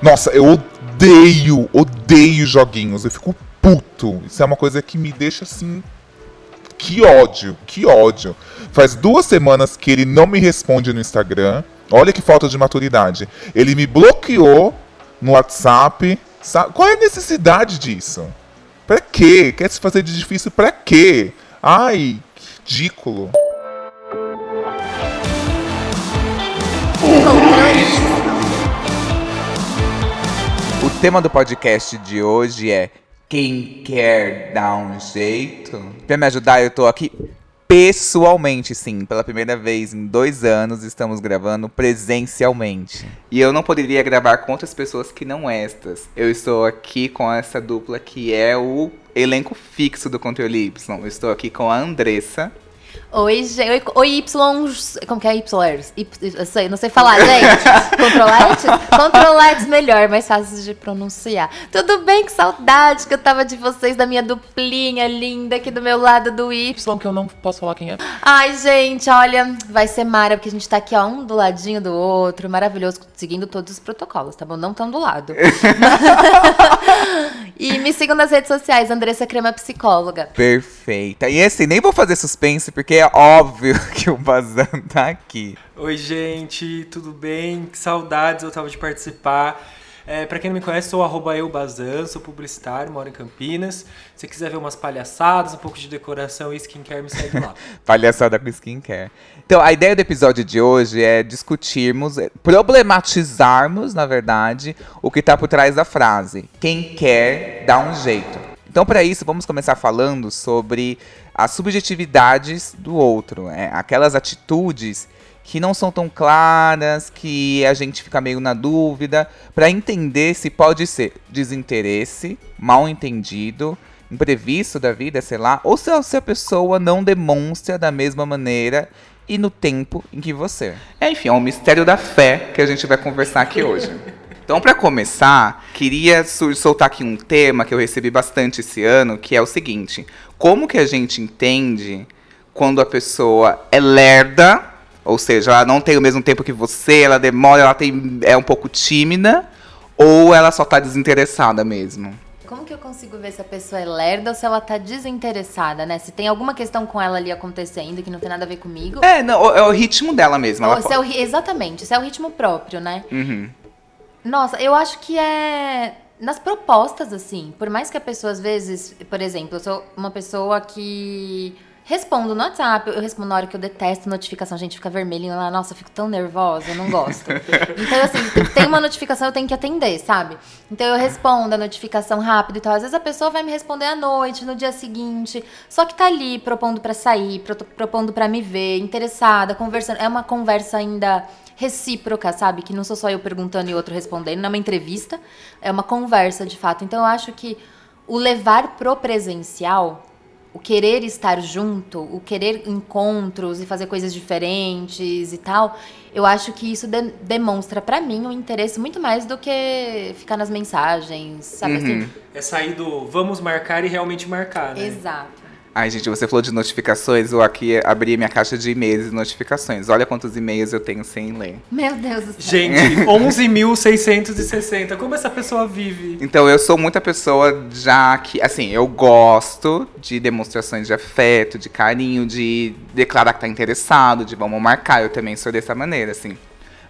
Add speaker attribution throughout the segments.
Speaker 1: Nossa, eu odeio, odeio joguinhos. Eu fico puto. Isso é uma coisa que me deixa assim. Que ódio, que ódio. Faz duas semanas que ele não me responde no Instagram. Olha que falta de maturidade. Ele me bloqueou no WhatsApp. Sabe? Qual é a necessidade disso? Pra quê? Quer se fazer de difícil pra quê? Ai, que ridículo.
Speaker 2: O tema do podcast de hoje é Quem quer dar um jeito? Pra me ajudar, eu tô aqui pessoalmente, sim. Pela primeira vez em dois anos, estamos gravando presencialmente. E eu não poderia gravar com outras pessoas que não estas. Eu estou aqui com essa dupla que é o elenco fixo do Controle Y. Estou aqui com a Andressa.
Speaker 3: Oi, gente. Oi, Y. Como que é Y? y eu sei, não sei falar, gente. Controletes? Controletes melhor, mais fácil de pronunciar. Tudo bem? Que saudade que eu tava de vocês, da minha duplinha linda aqui do meu lado do Y.
Speaker 4: Y, que eu não posso falar quem é.
Speaker 3: Ai, gente, olha, vai ser mara, porque a gente tá aqui, ó, um do ladinho do outro, maravilhoso, seguindo todos os protocolos, tá bom? Não tão do lado. e me sigam nas redes sociais, Andressa Crema Psicóloga.
Speaker 2: Perfeita. E assim, nem vou fazer suspense, porque é óbvio que o Bazan tá aqui.
Speaker 4: Oi, gente, tudo bem? Que saudades eu tava de participar. É, para quem não me conhece, sou arroba eubazan, sou publicitário, moro em Campinas. Se quiser ver umas palhaçadas, um pouco de decoração e skincare, me segue lá.
Speaker 2: Palhaçada com skincare. Então, a ideia do episódio de hoje é discutirmos, é, problematizarmos, na verdade, o que tá por trás da frase. Quem quer, dá um jeito. Então, para isso, vamos começar falando sobre as subjetividades do outro, é, aquelas atitudes que não são tão claras, que a gente fica meio na dúvida, para entender se pode ser desinteresse, mal entendido, imprevisto da vida, sei lá, ou se a pessoa não demonstra da mesma maneira e no tempo em que você. É, enfim, é um mistério da fé que a gente vai conversar aqui hoje. Então, para começar, queria soltar aqui um tema que eu recebi bastante esse ano, que é o seguinte: como que a gente entende quando a pessoa é lerda, ou seja, ela não tem o mesmo tempo que você, ela demora, ela tem, é um pouco tímida, ou ela só está desinteressada mesmo?
Speaker 3: Como que eu consigo ver se a pessoa é lerda ou se ela tá desinteressada, né? Se tem alguma questão com ela ali acontecendo que não tem nada a ver comigo.
Speaker 2: É, não, é o ritmo dela mesmo.
Speaker 3: Ou se é o, exatamente, se é o ritmo próprio, né?
Speaker 2: Uhum.
Speaker 3: Nossa, eu acho que é nas propostas, assim. Por mais que a pessoa, às vezes, por exemplo, eu sou uma pessoa que respondo no WhatsApp, eu respondo na hora que eu detesto notificação, gente fica vermelhinho lá, nossa, eu fico tão nervosa, eu não gosto. então, assim, tem uma notificação, eu tenho que atender, sabe? Então eu respondo a notificação rápido e tal. Às vezes a pessoa vai me responder à noite, no dia seguinte, só que tá ali propondo para sair, propondo para me ver, interessada, conversando. É uma conversa ainda recíproca, sabe? Que não sou só eu perguntando e outro respondendo, não é uma entrevista, é uma conversa de fato. Então eu acho que o levar pro presencial, o querer estar junto, o querer encontros e fazer coisas diferentes e tal, eu acho que isso de demonstra para mim um interesse muito mais do que ficar nas mensagens, sabe
Speaker 4: uhum.
Speaker 3: assim?
Speaker 4: É sair do vamos marcar e realmente marcar, né?
Speaker 3: Exato.
Speaker 2: Ai, gente, você falou de notificações, eu aqui abri minha caixa de e-mails e notificações. Olha quantos e-mails eu tenho sem ler.
Speaker 3: Meu Deus do céu.
Speaker 4: Gente, 11.660. Como essa pessoa vive?
Speaker 2: Então, eu sou muita pessoa já que, assim, eu gosto de demonstrações de afeto, de carinho, de declarar que tá interessado, de vamos marcar. Eu também sou dessa maneira, assim.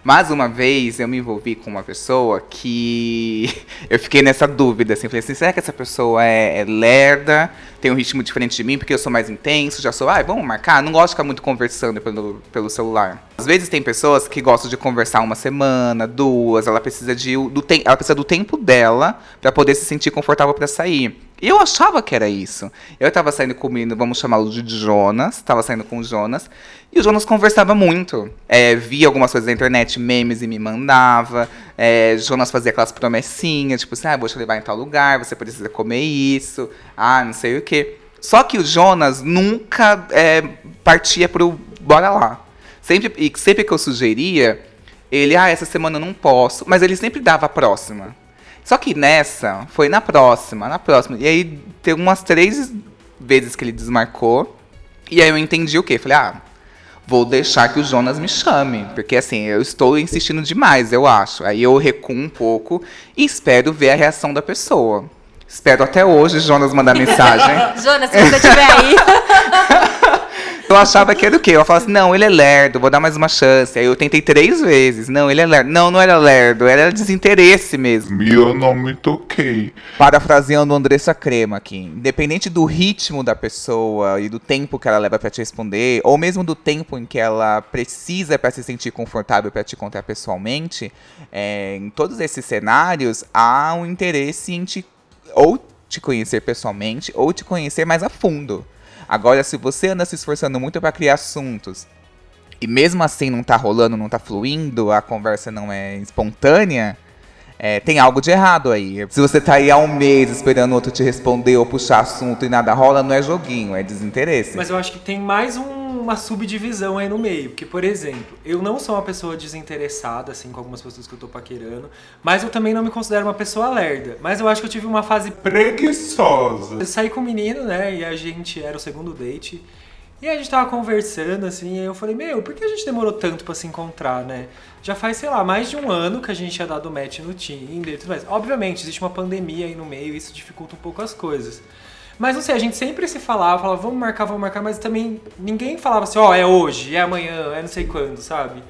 Speaker 2: Mas uma vez eu me envolvi com uma pessoa que eu fiquei nessa dúvida, assim, falei assim, será que essa pessoa é, é lerda, tem um ritmo diferente de mim, porque eu sou mais intenso, já sou, ah, vamos marcar, não gosto de ficar muito conversando pelo, pelo celular. Às vezes tem pessoas que gostam de conversar uma semana, duas, ela precisa de do ela precisa do tempo dela para poder se sentir confortável para sair. Eu achava que era isso. Eu tava saindo com o menino, vamos chamá-lo de Jonas, tava saindo com o Jonas, e o Jonas conversava muito. É, via algumas coisas na internet, memes, e me mandava. É, Jonas fazia aquelas promessinhas, tipo assim, ah, vou te levar em tal lugar, você precisa comer isso, ah, não sei o quê. Só que o Jonas nunca é, partia pro bora lá. Sempre, e sempre que eu sugeria, ele, ah, essa semana eu não posso, mas ele sempre dava a próxima. Só que nessa, foi na próxima, na próxima. E aí tem umas três vezes que ele desmarcou. E aí eu entendi o quê? Falei, ah, vou deixar que o Jonas me chame. Porque assim, eu estou insistindo demais, eu acho. Aí eu recuo um pouco e espero ver a reação da pessoa. Espero até hoje Jonas mandar mensagem.
Speaker 3: Jonas, se você estiver aí.
Speaker 2: Eu achava que era o quê? Eu falava assim, não, ele é lerdo, vou dar mais uma chance. Aí eu tentei três vezes. Não, ele é lerdo. Não, não era lerdo, era desinteresse mesmo.
Speaker 1: E eu não me toquei.
Speaker 2: Parafraseando Andressa Crema aqui. Independente do ritmo da pessoa e do tempo que ela leva pra te responder, ou mesmo do tempo em que ela precisa pra se sentir confortável pra te contar pessoalmente, é, em todos esses cenários, há um interesse em te ou te conhecer pessoalmente ou te conhecer mais a fundo. Agora, se você anda se esforçando muito pra criar assuntos e mesmo assim não tá rolando, não tá fluindo, a conversa não é espontânea, é, tem algo de errado aí. Se você tá aí há um mês esperando outro te responder ou puxar assunto e nada rola, não é joguinho, é desinteresse.
Speaker 4: Mas eu acho que tem mais um- uma subdivisão aí no meio. Porque, por exemplo, eu não sou uma pessoa desinteressada, assim, com algumas pessoas que eu tô paquerando. Mas eu também não me considero uma pessoa lerda. Mas eu acho que eu tive uma fase
Speaker 1: Preguiçosa.
Speaker 4: Eu saí com o menino, né? E a gente era o segundo date. E a gente tava conversando, assim, e eu falei, meu, por que a gente demorou tanto pra se encontrar, né? Já faz, sei lá, mais de um ano que a gente tinha dado match no Tinder e tudo mais. Obviamente, existe uma pandemia aí no meio e isso dificulta um pouco as coisas. Mas não sei, a gente sempre se falava, falava, vamos marcar, vamos marcar, mas também ninguém falava assim, ó, é hoje, é amanhã, é não sei quando, sabe?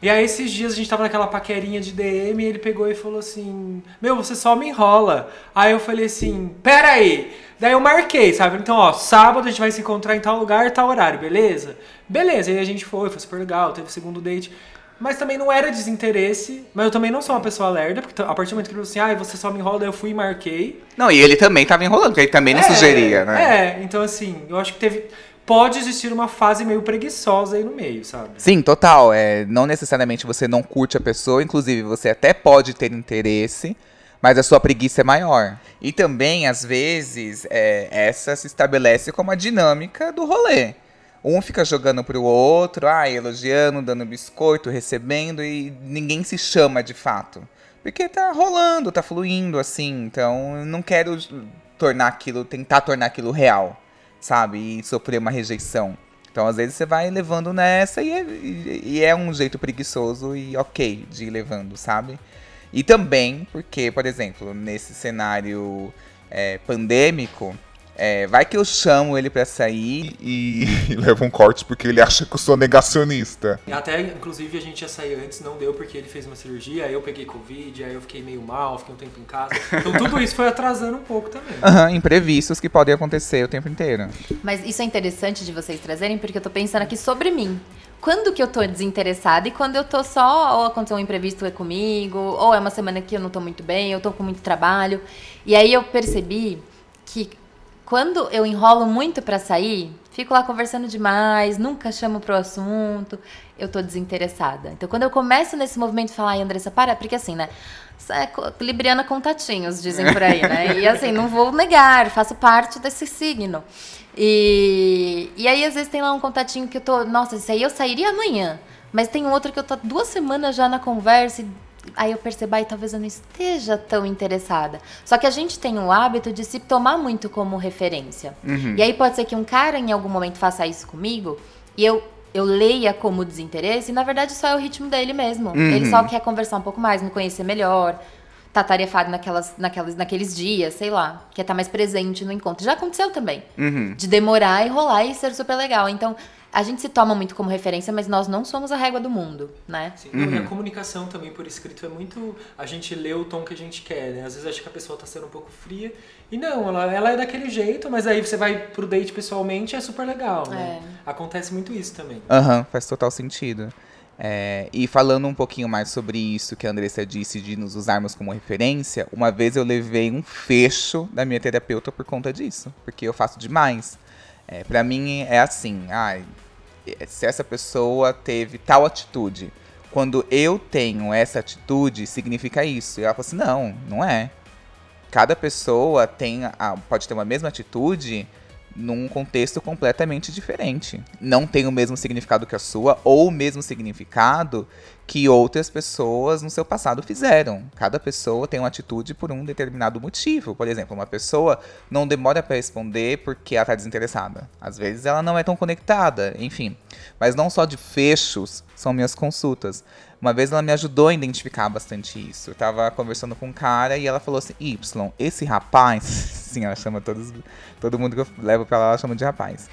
Speaker 4: E aí esses dias a gente tava naquela paquerinha de DM e ele pegou e falou assim, meu, você só me enrola. Aí eu falei assim, pera aí. Daí eu marquei, sabe? Então, ó, sábado a gente vai se encontrar em tal lugar, tal horário, beleza? Beleza, e aí a gente foi, foi super legal, teve o segundo date. Mas também não era desinteresse, mas eu também não sou uma pessoa lerda, porque a partir do momento que ele falou assim, ah, você só me enrola, eu fui e marquei.
Speaker 2: Não, e ele também tava enrolando, porque ele também não
Speaker 4: É,
Speaker 2: sugeria, né?
Speaker 4: É, então assim, eu acho que teve. Pode existir uma fase meio preguiçosa aí no meio, sabe?
Speaker 2: Sim, total. É, não necessariamente você não curte a pessoa, inclusive você até pode ter interesse, mas a sua preguiça é maior. E também, às vezes, é, essa se estabelece como a dinâmica do rolê. Um fica jogando pro outro, ah, elogiando, dando biscoito, recebendo, e ninguém se chama de fato. Porque tá rolando, tá fluindo, assim. Então, não quero tornar aquilo, tentar tornar aquilo real, sabe? E sofrer uma rejeição. Então, às vezes, você vai levando nessa e é, e é um jeito preguiçoso e ok de ir levando, sabe? E também porque, por exemplo, nesse cenário é, pandêmico, é, vai que eu chamo ele pra sair.
Speaker 1: E, e leva um corte porque ele acha que eu sou negacionista.
Speaker 4: E Até, inclusive, a gente ia sair antes, não deu porque ele fez uma cirurgia, aí eu peguei Covid, aí eu fiquei meio mal, fiquei um tempo em casa. Então tudo isso foi atrasando um pouco também.
Speaker 2: Aham, imprevistos que podem acontecer o tempo inteiro.
Speaker 3: Mas isso é interessante de vocês trazerem, porque eu tô pensando aqui sobre mim. Quando que eu tô desinteressada e quando eu tô só, ou aconteceu um imprevisto comigo, ou é uma semana que eu não tô muito bem, eu tô com muito trabalho. E aí eu percebi que quando eu enrolo muito pra sair, fico lá conversando demais, nunca chamo pro assunto, eu tô desinteressada. Então quando eu começo nesse movimento de falar, ai Andressa, para, porque assim, né? Isso é Libriana com tatinhos, dizem por aí, né? E assim, não vou negar, faço parte desse signo. E, e aí, às vezes, tem lá um contatinho que eu tô. Nossa, esse aí eu sairia amanhã. Mas tem outro que eu tô duas semanas já na conversa. E aí eu percebo, aí talvez eu não esteja tão interessada. Só que a gente tem o hábito de se tomar muito como referência. E aí pode ser que um cara em algum momento faça isso comigo e eu. Eu leia como desinteresse, e na verdade só é o ritmo dele mesmo. Ele só quer conversar um pouco mais, me conhecer melhor, tá tarefado naquelas, naquelas, naqueles dias, sei lá, quer estar mais presente no encontro. Já aconteceu também. De demorar e rolar e ser super legal. Então, a gente se toma muito como referência, mas nós não somos a régua do mundo, né?
Speaker 4: Sim, não, E a comunicação também por escrito é muito. A gente lê o tom que a gente quer, né? Às vezes acha que a pessoa tá sendo um pouco fria. E não, ela, ela é daquele jeito, mas aí você vai pro date pessoalmente é super legal, né? Acontece muito isso também.
Speaker 2: Aham, faz total sentido. É, e falando um pouquinho mais sobre isso que a Andressa disse de nos usarmos como referência, uma vez eu levei um fecho da minha terapeuta por conta disso, porque eu faço demais. É, para mim é assim, ai, se essa pessoa teve tal atitude, quando eu tenho essa atitude, significa isso. E ela falou assim, não, não é. Cada pessoa tem a- pode ter uma mesma atitude num contexto completamente diferente. Não tem o mesmo significado que a sua, ou o mesmo significado que outras pessoas no seu passado fizeram. Cada pessoa tem uma atitude por um determinado motivo. Por exemplo, uma pessoa não demora para responder porque ela está desinteressada. Às vezes ela não é tão conectada, enfim. Mas não só de fechos são minhas consultas. Uma vez ela me ajudou a identificar bastante isso. Eu tava conversando com um cara e ela falou assim: Y, esse rapaz. Sim, ela chama todos. Todo mundo que eu levo pra lá, ela chama de rapaz.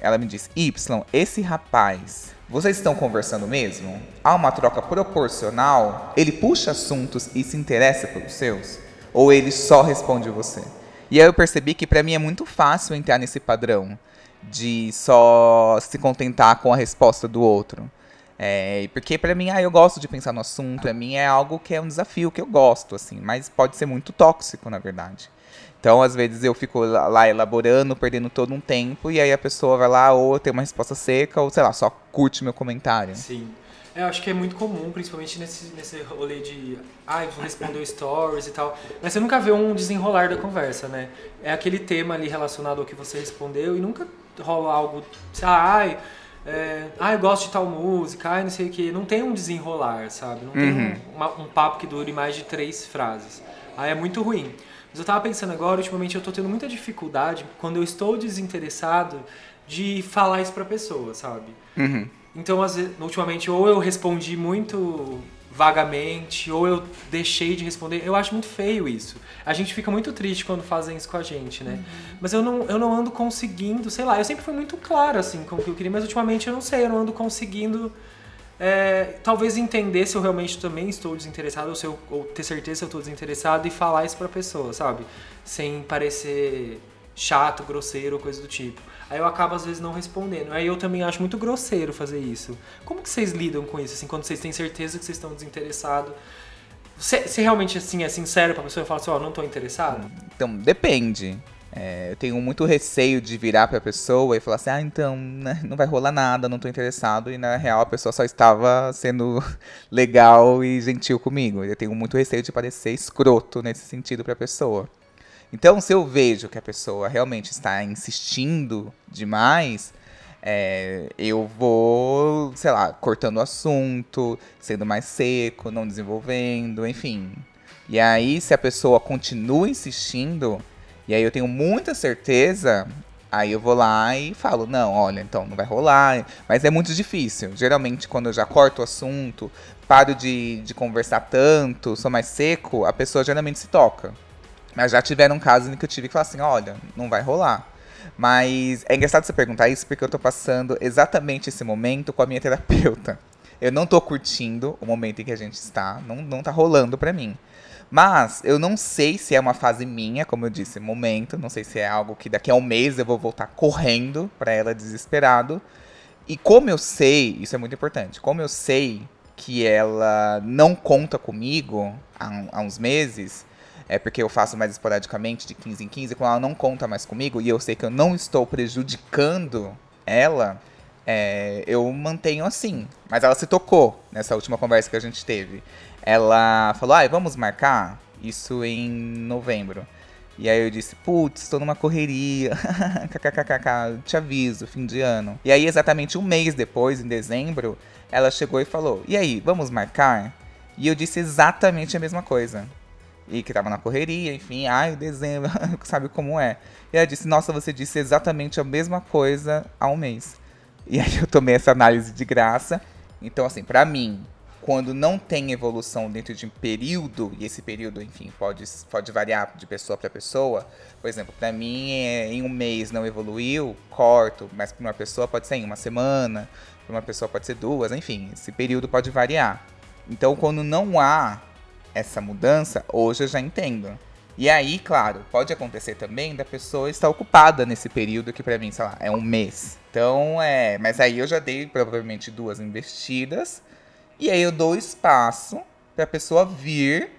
Speaker 2: Ela me disse: Y, esse rapaz. Vocês estão conversando mesmo? Há uma troca proporcional? Ele puxa assuntos e se interessa pelos seus? Ou ele só responde você? E aí eu percebi que para mim é muito fácil entrar nesse padrão de só se contentar com a resposta do outro. É, porque para mim, ah, eu gosto de pensar no assunto, para mim é algo que é um desafio que eu gosto, assim, mas pode ser muito tóxico, na verdade. Então, às vezes eu fico lá elaborando, perdendo todo um tempo, e aí a pessoa vai lá ou tem uma resposta seca, ou sei lá, só curte meu comentário.
Speaker 4: Sim. É, eu acho que é muito comum, principalmente nesse, nesse rolê de, ah, vou responder stories e tal. Mas você nunca vê um desenrolar da conversa, né? É aquele tema ali relacionado ao que você respondeu e nunca rola algo, ai é, ah, eu gosto de tal música, ah, não sei o que. Não tem um desenrolar, sabe? Não tem uhum. um, uma, um, papo que dure mais de três frases. Aí é muito ruim. Mas eu tava pensando agora, ultimamente eu tô tendo muita dificuldade quando eu estou desinteressado de falar isso pra pessoa, sabe?
Speaker 2: Uhum.
Speaker 4: Então, ultimamente, ou eu respondi muito vagamente, ou eu deixei de responder. Eu acho muito feio isso. A gente fica muito triste quando fazem isso com a gente, né? Uhum. Mas eu não, eu não ando conseguindo, sei lá, eu sempre fui muito claro, assim, com o que eu queria, mas ultimamente eu não sei, eu não ando conseguindo. É, talvez entender se eu realmente também estou desinteressado ou, se eu, ou ter certeza se eu estou desinteressado e falar isso pra pessoa, sabe? Sem parecer chato, grosseiro ou coisa do tipo. Aí eu acabo às vezes não respondendo. Aí eu também acho muito grosseiro fazer isso. Como que vocês lidam com isso, assim, quando vocês têm certeza que vocês estão desinteressados? Você realmente assim é sincero pra pessoa e fala assim, ó, oh, não tô interessado?
Speaker 2: Então, depende. É, eu tenho muito receio de virar pra pessoa e falar assim, ah, então, né, não vai rolar nada, não tô interessado. E na real a pessoa só estava sendo legal e gentil comigo. Eu tenho muito receio de parecer escroto nesse sentido pra pessoa. Então, se eu vejo que a pessoa realmente está insistindo demais, é, eu vou, sei lá, cortando o assunto, sendo mais seco, não desenvolvendo, enfim. E aí, se a pessoa continua insistindo, e aí eu tenho muita certeza, aí eu vou lá e falo: não, olha, então não vai rolar. Mas é muito difícil. Geralmente, quando eu já corto o assunto, paro de, de conversar tanto, sou mais seco, a pessoa geralmente se toca. Mas já tiveram casos em que eu tive que falar assim, olha, não vai rolar. Mas é engraçado você perguntar isso porque eu tô passando exatamente esse momento com a minha terapeuta. Eu não tô curtindo o momento em que a gente está, não, não tá rolando pra mim. Mas eu não sei se é uma fase minha, como eu disse, momento, não sei se é algo que daqui a um mês eu vou voltar correndo para ela desesperado. E como eu sei, isso é muito importante, como eu sei que ela não conta comigo há, há uns meses, é porque eu faço mais esporadicamente, de 15 em 15, quando ela não conta mais comigo e eu sei que eu não estou prejudicando ela, é, eu mantenho assim. Mas ela se tocou nessa última conversa que a gente teve. Ela falou, ah, vamos marcar isso em novembro. E aí eu disse, putz, estou numa correria, kkkk, te aviso, fim de ano. E aí exatamente um mês depois, em dezembro, ela chegou e falou, e aí, vamos marcar? E eu disse exatamente a mesma coisa e que tava na correria, enfim, ai, dezembro, sabe como é. E ela disse, nossa, você disse exatamente a mesma coisa há um mês. E aí eu tomei essa análise de graça. Então, assim, para mim, quando não tem evolução dentro de um período, e esse período, enfim, pode, pode variar de pessoa para pessoa. Por exemplo, para mim, é, em um mês não evoluiu, corto, mas para uma pessoa pode ser em uma semana, para uma pessoa pode ser duas, enfim, esse período pode variar. Então, quando não há essa mudança, hoje eu já entendo. E aí, claro, pode acontecer também da pessoa estar ocupada nesse período que para mim, sei lá, é um mês. Então, é, mas aí eu já dei provavelmente duas investidas e aí eu dou espaço para pessoa vir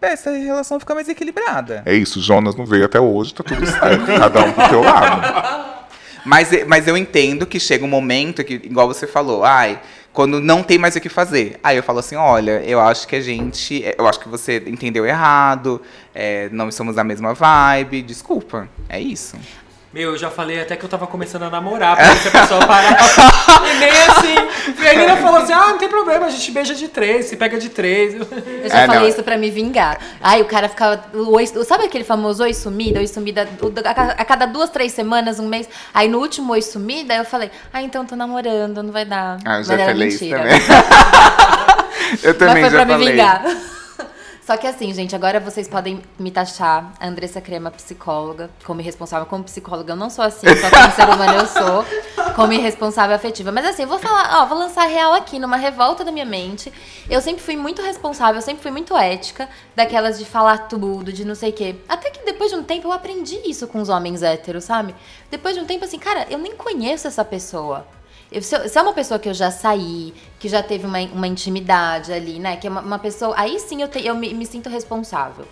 Speaker 2: pra essa relação ficar mais equilibrada.
Speaker 1: É isso, Jonas não veio até hoje, tá tudo certo, cada um pro seu lado.
Speaker 2: Mas, mas eu entendo que chega um momento que, igual você falou, ai, quando não tem mais o que fazer. Aí eu falo assim, olha, eu acho que a gente, eu acho que você entendeu errado, é, não estamos na mesma vibe, desculpa, é isso.
Speaker 4: Meu, eu já falei até que eu tava começando a namorar, pra ver se a pessoa parava. e nem assim. E a menina falou assim: ah, não tem problema, a gente beija de três, se pega de três.
Speaker 3: Eu já
Speaker 2: É,
Speaker 3: falei
Speaker 2: não.
Speaker 3: isso pra me vingar. Ai, o cara ficava. O oi, sabe aquele famoso oi sumida? Oi sumida o- a, ca- a cada duas, três semanas, um mês. Aí no último oi sumida, eu falei, ah, então tô namorando, não vai dar.
Speaker 2: Ah, eu já falei isso
Speaker 3: mentira.
Speaker 2: também. eu também
Speaker 3: Mas foi
Speaker 2: já
Speaker 3: pra me
Speaker 2: falei.
Speaker 3: vingar. Só que assim, gente, agora vocês podem me taxar, a Andressa Crema, psicóloga, como responsável. Como psicóloga, eu não sou assim, só como ser humano eu sou, como responsável afetiva. Mas assim, eu vou falar, ó, vou lançar real aqui, numa revolta da minha mente. Eu sempre fui muito responsável, eu sempre fui muito ética, daquelas de falar tudo, de não sei o quê. Até que depois de um tempo eu aprendi isso com os homens héteros, sabe? Depois de um tempo, assim, cara, eu nem conheço essa pessoa. Eu- se, eu- se é uma pessoa que eu já saí, que já teve uma, uma intimidade ali, né? Que é uma, uma pessoa. Aí sim eu, te- eu me, me sinto responsável.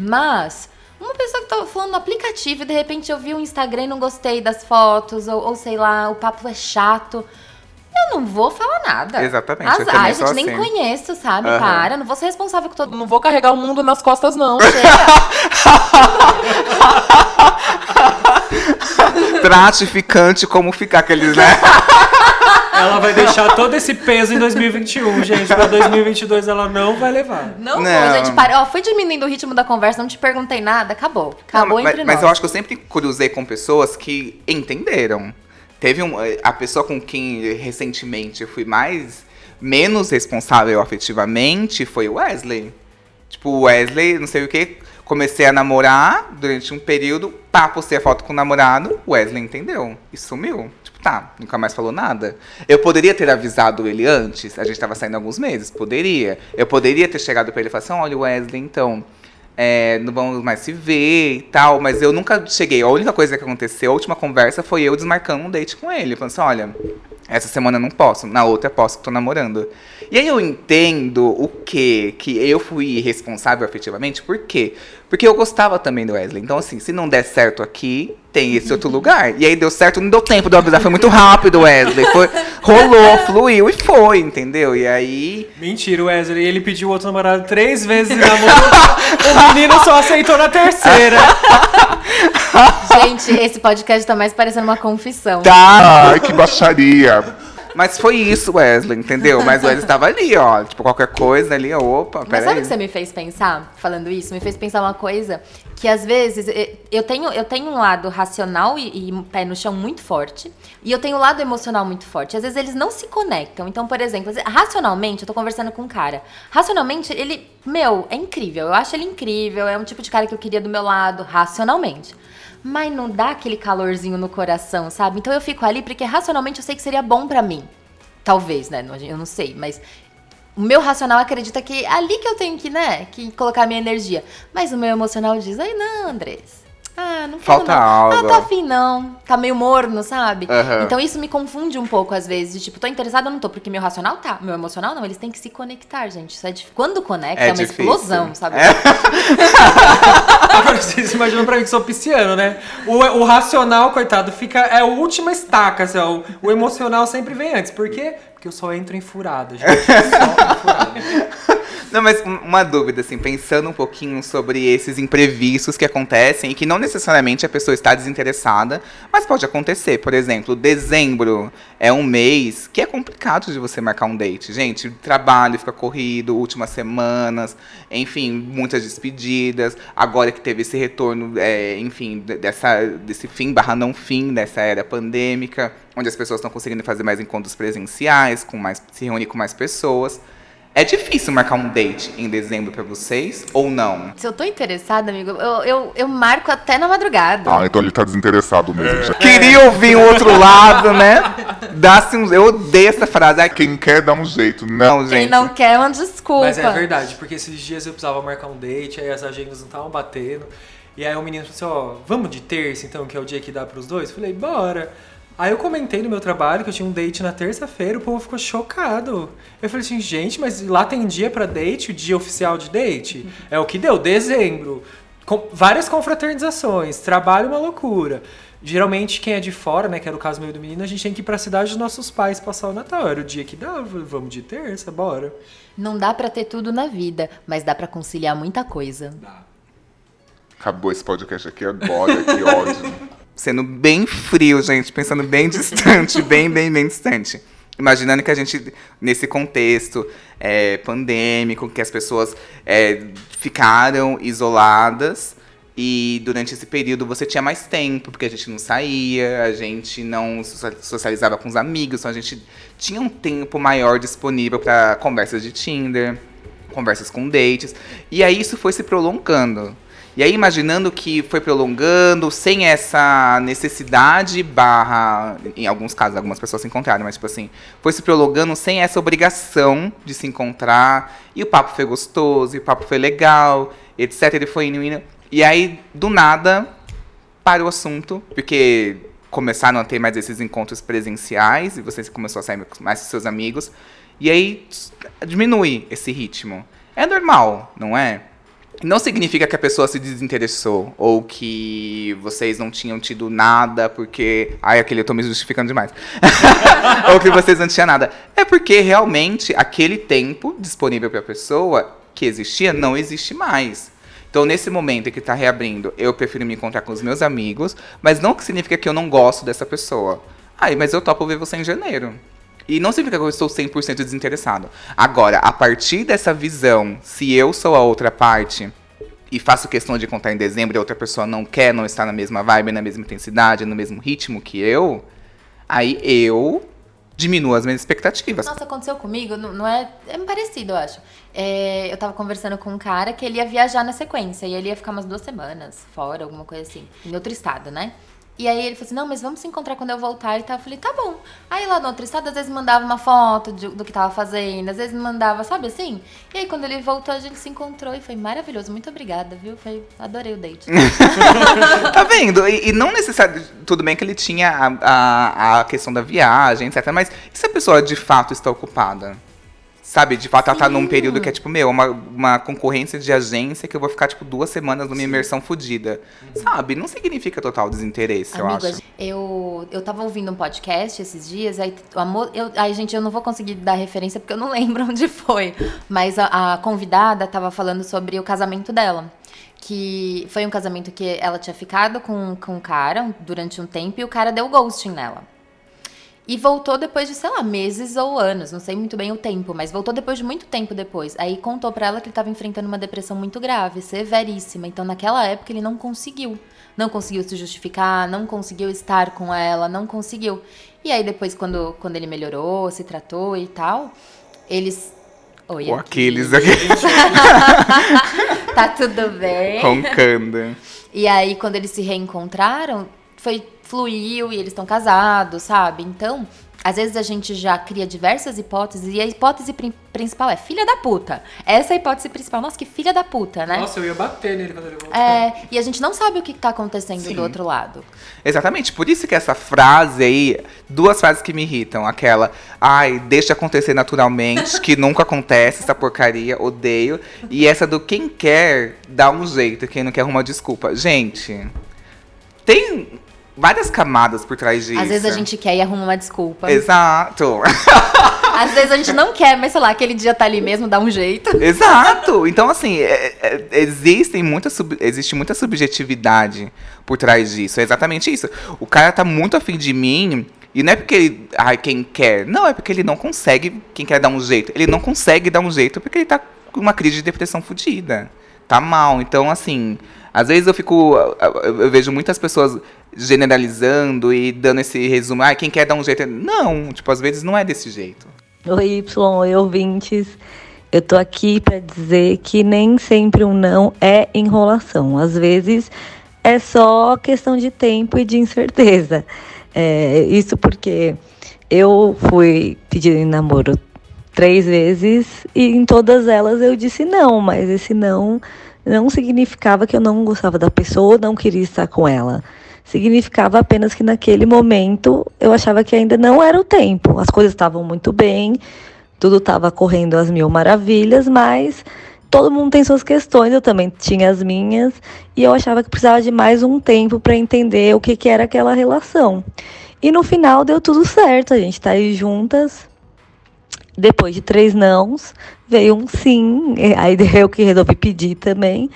Speaker 3: Mas. Uma pessoa que tava falando no aplicativo e de repente eu vi o Instagram e não gostei das fotos, ou, ou sei lá, o papo é chato. Eu não vou falar nada.
Speaker 2: Exatamente, eu
Speaker 3: Azar,
Speaker 2: também
Speaker 3: a gente nem
Speaker 2: assim.
Speaker 3: conheço, sabe?
Speaker 2: Aham.
Speaker 3: Para, não vou ser responsável com todo mundo.
Speaker 5: Não vou carregar o mundo nas costas, não.
Speaker 2: Tratificante, como ficar aqueles, né?
Speaker 4: Ela vai deixar todo esse peso em 2021, gente. Pra 2022 ela não vai levar.
Speaker 3: Não,
Speaker 2: Não.
Speaker 3: vou, gente. Para. Ó, foi diminuindo o ritmo da conversa, não te perguntei nada, acabou. Acabou
Speaker 2: Não, mas,
Speaker 3: entre
Speaker 2: mas
Speaker 3: nós.
Speaker 2: eu acho que eu sempre cruzei com pessoas que entenderam. Teve um, a pessoa com quem recentemente eu fui mais menos responsável afetivamente foi o Wesley. Tipo, o Wesley, não sei o que, comecei a namorar durante um período, pá, postei a foto com o namorado, o Wesley entendeu e sumiu. Tá, nunca mais falou nada. Eu poderia ter avisado ele antes, a gente tava saindo há alguns meses, poderia. Eu poderia ter chegado pra ele e falado assim, olha, Wesley, então, é, não vamos mais se ver e tal, mas eu nunca cheguei. A única coisa que aconteceu, a última conversa, foi eu desmarcando um date com ele. Falando assim, olha, essa semana eu não posso, na outra eu posso, que tô namorando. E aí eu entendo o quê? Que eu fui responsável afetivamente, por quê? Porque eu gostava também do Wesley. Então, assim, se não der certo aqui, tem esse outro lugar. E aí deu certo, não deu tempo de eu avisar, foi muito rápido, Wesley. Foi, rolou, fluiu e foi, entendeu? E aí.
Speaker 4: Mentira, Wesley, ele pediu outro namorado três vezes em namoro. o menino só aceitou na terceira.
Speaker 3: Gente, esse podcast tá mais parecendo uma confissão.
Speaker 2: Tá,
Speaker 1: Ai, que baixaria.
Speaker 2: Mas foi isso, Wesley, entendeu? Mas o Wesley estava ali, ó. Tipo, qualquer coisa ali, opa,
Speaker 3: Mas
Speaker 2: peraí.
Speaker 3: sabe o que você me fez pensar, falando isso? Me fez pensar uma coisa que às vezes eu tenho, eu tenho um lado racional e, e pé no chão muito forte, e eu tenho um lado emocional muito forte. Às vezes eles não se conectam. Então, por exemplo, racionalmente, eu tô conversando com um cara. Racionalmente, ele, meu, é incrível. Eu acho ele incrível, é um tipo de cara que eu queria do meu lado, racionalmente. Mas não dá aquele calorzinho no coração, sabe? Então eu fico ali porque racionalmente eu sei que seria bom pra mim. Talvez, né? Eu não sei, mas o meu racional acredita que é ali que eu tenho que, né, que colocar minha energia. Mas o meu emocional diz, ai não, Andrés. Ah, não
Speaker 2: Falta
Speaker 3: não.
Speaker 2: algo.
Speaker 3: Ah, tá afim não. Tá meio morno, sabe?
Speaker 2: Aham.
Speaker 3: Então isso me confunde um pouco às vezes. Tipo, tô interessada ou não tô, porque meu racional tá. Meu emocional não, eles têm que se conectar, gente. Isso é dif- Quando conecta, é,
Speaker 2: É
Speaker 3: uma
Speaker 2: difícil.
Speaker 3: explosão, sabe?
Speaker 2: É.
Speaker 4: Agora vocês imaginam pra mim que sou pisciano, né? O, o racional, coitado, fica. É a última estaca, assim, ó. O, o emocional sempre vem antes. Por quê? Porque eu só entro em furada, gente. Só em furada.
Speaker 2: Não, mas um- uma dúvida, assim, pensando um pouquinho sobre esses imprevistos que acontecem e que não necessariamente a pessoa está desinteressada, mas pode acontecer. Por exemplo, dezembro é um mês que é complicado de você marcar um date. Gente, trabalho fica corrido, últimas semanas, enfim, muitas despedidas. Agora que teve esse retorno, é, enfim, de- dessa, desse fim barra não fim dessa era pandêmica, onde as pessoas estão conseguindo fazer mais encontros presenciais, com mais, se reunir com mais pessoas. É difícil marcar um date em dezembro pra vocês ou não?
Speaker 3: Se eu tô interessada, amigo, eu, eu, eu marco até na madrugada.
Speaker 1: Ah, então ele tá desinteressado mesmo. já.
Speaker 2: Queria ouvir o outro lado, né? Dá-se um... Eu odeio essa frase. Ai,
Speaker 1: Quem quer dá um jeito. Não,
Speaker 2: não,
Speaker 3: Quem
Speaker 2: gente.
Speaker 3: não quer, é uma desculpa.
Speaker 4: Mas é verdade, porque esses dias eu precisava marcar um date, aí as agendas não estavam batendo. E aí o menino falou assim, ó, vamos de terça então, que é o dia que dá pros dois? Eu falei, bora. Aí eu comentei no meu trabalho que eu tinha um date na terça-feira, o povo ficou chocado. Eu falei assim, gente, mas lá tem dia pra date, o dia oficial de date? É o que deu, dezembro. Com várias confraternizações, trabalho uma loucura. Geralmente quem é de fora, né, que era o caso meu e do menino, a gente tem que ir pra cidade dos nossos pais passar o Natal. Era o dia que dava, vamos de terça, bora.
Speaker 3: Não dá pra ter tudo na vida, mas dá pra conciliar muita coisa.
Speaker 1: Acabou esse podcast aqui agora, que ódio.
Speaker 2: sendo bem frio, gente, pensando bem distante, bem, bem, bem distante. Imaginando que a gente, nesse contexto é, pandêmico, que as pessoas é, ficaram isoladas e durante esse período você tinha mais tempo, porque a gente não saía, a gente não socializava com os amigos, então a gente tinha um tempo maior disponível para conversas de Tinder, conversas com dates. E aí isso foi se prolongando. E aí, imaginando que foi prolongando, sem essa necessidade barra. Em alguns casos, algumas pessoas se encontraram, mas tipo assim, foi se prolongando sem essa obrigação de se encontrar. E o papo foi gostoso, e o papo foi legal, etc. Ele foi indo, indo. E aí, do nada, para o assunto, porque começaram a ter mais esses encontros presenciais e você começou a sair mais com seus amigos. E aí diminui esse ritmo. É normal, não é? Não significa que a pessoa se desinteressou ou que vocês não tinham tido nada porque. Ai, aquele eu tô me justificando demais. ou que vocês não tinham nada. É porque realmente aquele tempo disponível para a pessoa que existia não existe mais. Então, nesse momento em que está reabrindo, eu prefiro me encontrar com os meus amigos, mas não significa que eu não gosto dessa pessoa. Ai, mas eu topo ver você em janeiro. E não significa que eu estou 100% desinteressado. Agora, a partir dessa visão, se eu sou a outra parte e faço questão de contar em dezembro e a outra pessoa não quer, não está na mesma vibe, na mesma intensidade, no mesmo ritmo que eu, aí eu diminuo as minhas expectativas.
Speaker 3: Nossa, aconteceu comigo, não, não é. É parecido, eu acho. É, eu tava conversando com um cara que ele ia viajar na sequência e ele ia ficar umas duas semanas fora, alguma coisa assim, em outro estado, né? E aí ele falou assim, não, mas vamos se encontrar quando eu voltar e tal. Eu falei, tá bom. Aí lá no outro estado, às vezes mandava uma foto de, do que tava fazendo, às vezes mandava, sabe assim? E aí quando ele voltou, a gente se encontrou e foi maravilhoso. Muito obrigada, viu? Foi, adorei o date.
Speaker 2: tá vendo? E, e não necessariamente. Tudo bem que ele tinha a, a, a questão da viagem, etc. Mas e se a pessoa de fato está ocupada? Sabe, de fato, ela tá num período que é, tipo, meu, uma, uma concorrência de agência que eu vou ficar, tipo, duas semanas numa Sim. imersão fodida. Sabe? Não significa total desinteresse,
Speaker 3: Amigo,
Speaker 2: eu acho.
Speaker 3: Eu, eu tava ouvindo um podcast esses dias, aí, o amor, eu, aí, gente, eu não vou conseguir dar referência porque eu não lembro onde foi. Mas a, a convidada tava falando sobre o casamento dela que foi um casamento que ela tinha ficado com, com um cara durante um tempo e o cara deu ghosting nela. E voltou depois de, sei lá, meses ou anos, não sei muito bem o tempo, mas voltou depois de muito tempo depois. Aí contou para ela que ele estava enfrentando uma depressão muito grave, severíssima. Então, naquela época, ele não conseguiu. Não conseguiu se justificar, não conseguiu estar com ela, não conseguiu. E aí, depois, quando, quando ele melhorou, se tratou e tal, eles.
Speaker 2: Oi, o Aquiles aqui.
Speaker 3: tá tudo bem.
Speaker 2: Roncando.
Speaker 3: E aí, quando eles se reencontraram, foi fluiu e eles estão casados, sabe? Então, às vezes a gente já cria diversas hipóteses e a hipótese prin principal é filha da puta. Essa é a hipótese principal. Nossa, que filha da puta, né?
Speaker 4: Nossa, eu ia bater nele quando ele voltou.
Speaker 3: É, e a gente não sabe o que tá acontecendo Sim. do outro lado.
Speaker 2: Exatamente, por isso que essa frase aí, duas frases que me irritam. Aquela, ai, deixa acontecer naturalmente, que nunca acontece essa porcaria, odeio. E essa do quem quer, dá um jeito, quem não quer arruma desculpa. Gente, tem várias camadas por trás disso.
Speaker 3: Às vezes a gente quer e arruma uma desculpa.
Speaker 2: Exato.
Speaker 3: Às vezes a gente não quer, mas sei lá, aquele dia tá ali mesmo, dá um jeito.
Speaker 2: Exato. Então, assim, é, é, existem muita sub, existe muita subjetividade por trás disso. É exatamente isso. O cara tá muito afim de mim. E não é porque ele. Ai, quem quer. Não, é porque ele não consegue. Quem quer dar um jeito. Ele não consegue dar um jeito porque ele tá com uma crise de depressão fodida. Tá mal. Então, assim. Às vezes eu fico. Eu vejo muitas pessoas generalizando e dando esse resumo. Ah, quem quer dar um jeito. Não, tipo, às vezes não é desse jeito.
Speaker 6: Oi, Y, oi, ouvintes. Eu tô aqui para dizer que nem sempre um não é enrolação. Às vezes é só questão de tempo e de incerteza. É, isso porque eu fui pedir namoro três vezes e em todas elas eu disse não, mas esse não não significava que eu não gostava da pessoa, não queria estar com ela. Significava apenas que naquele momento eu achava que ainda não era o tempo. As coisas estavam muito bem, tudo estava correndo às mil maravilhas, mas todo mundo tem suas questões, eu também tinha as minhas, e eu achava que precisava de mais um tempo para entender o que, que era aquela relação. E no final deu tudo certo, a gente está aí juntas. Depois de três nãos, veio um sim, aí eu que resolvi pedir também.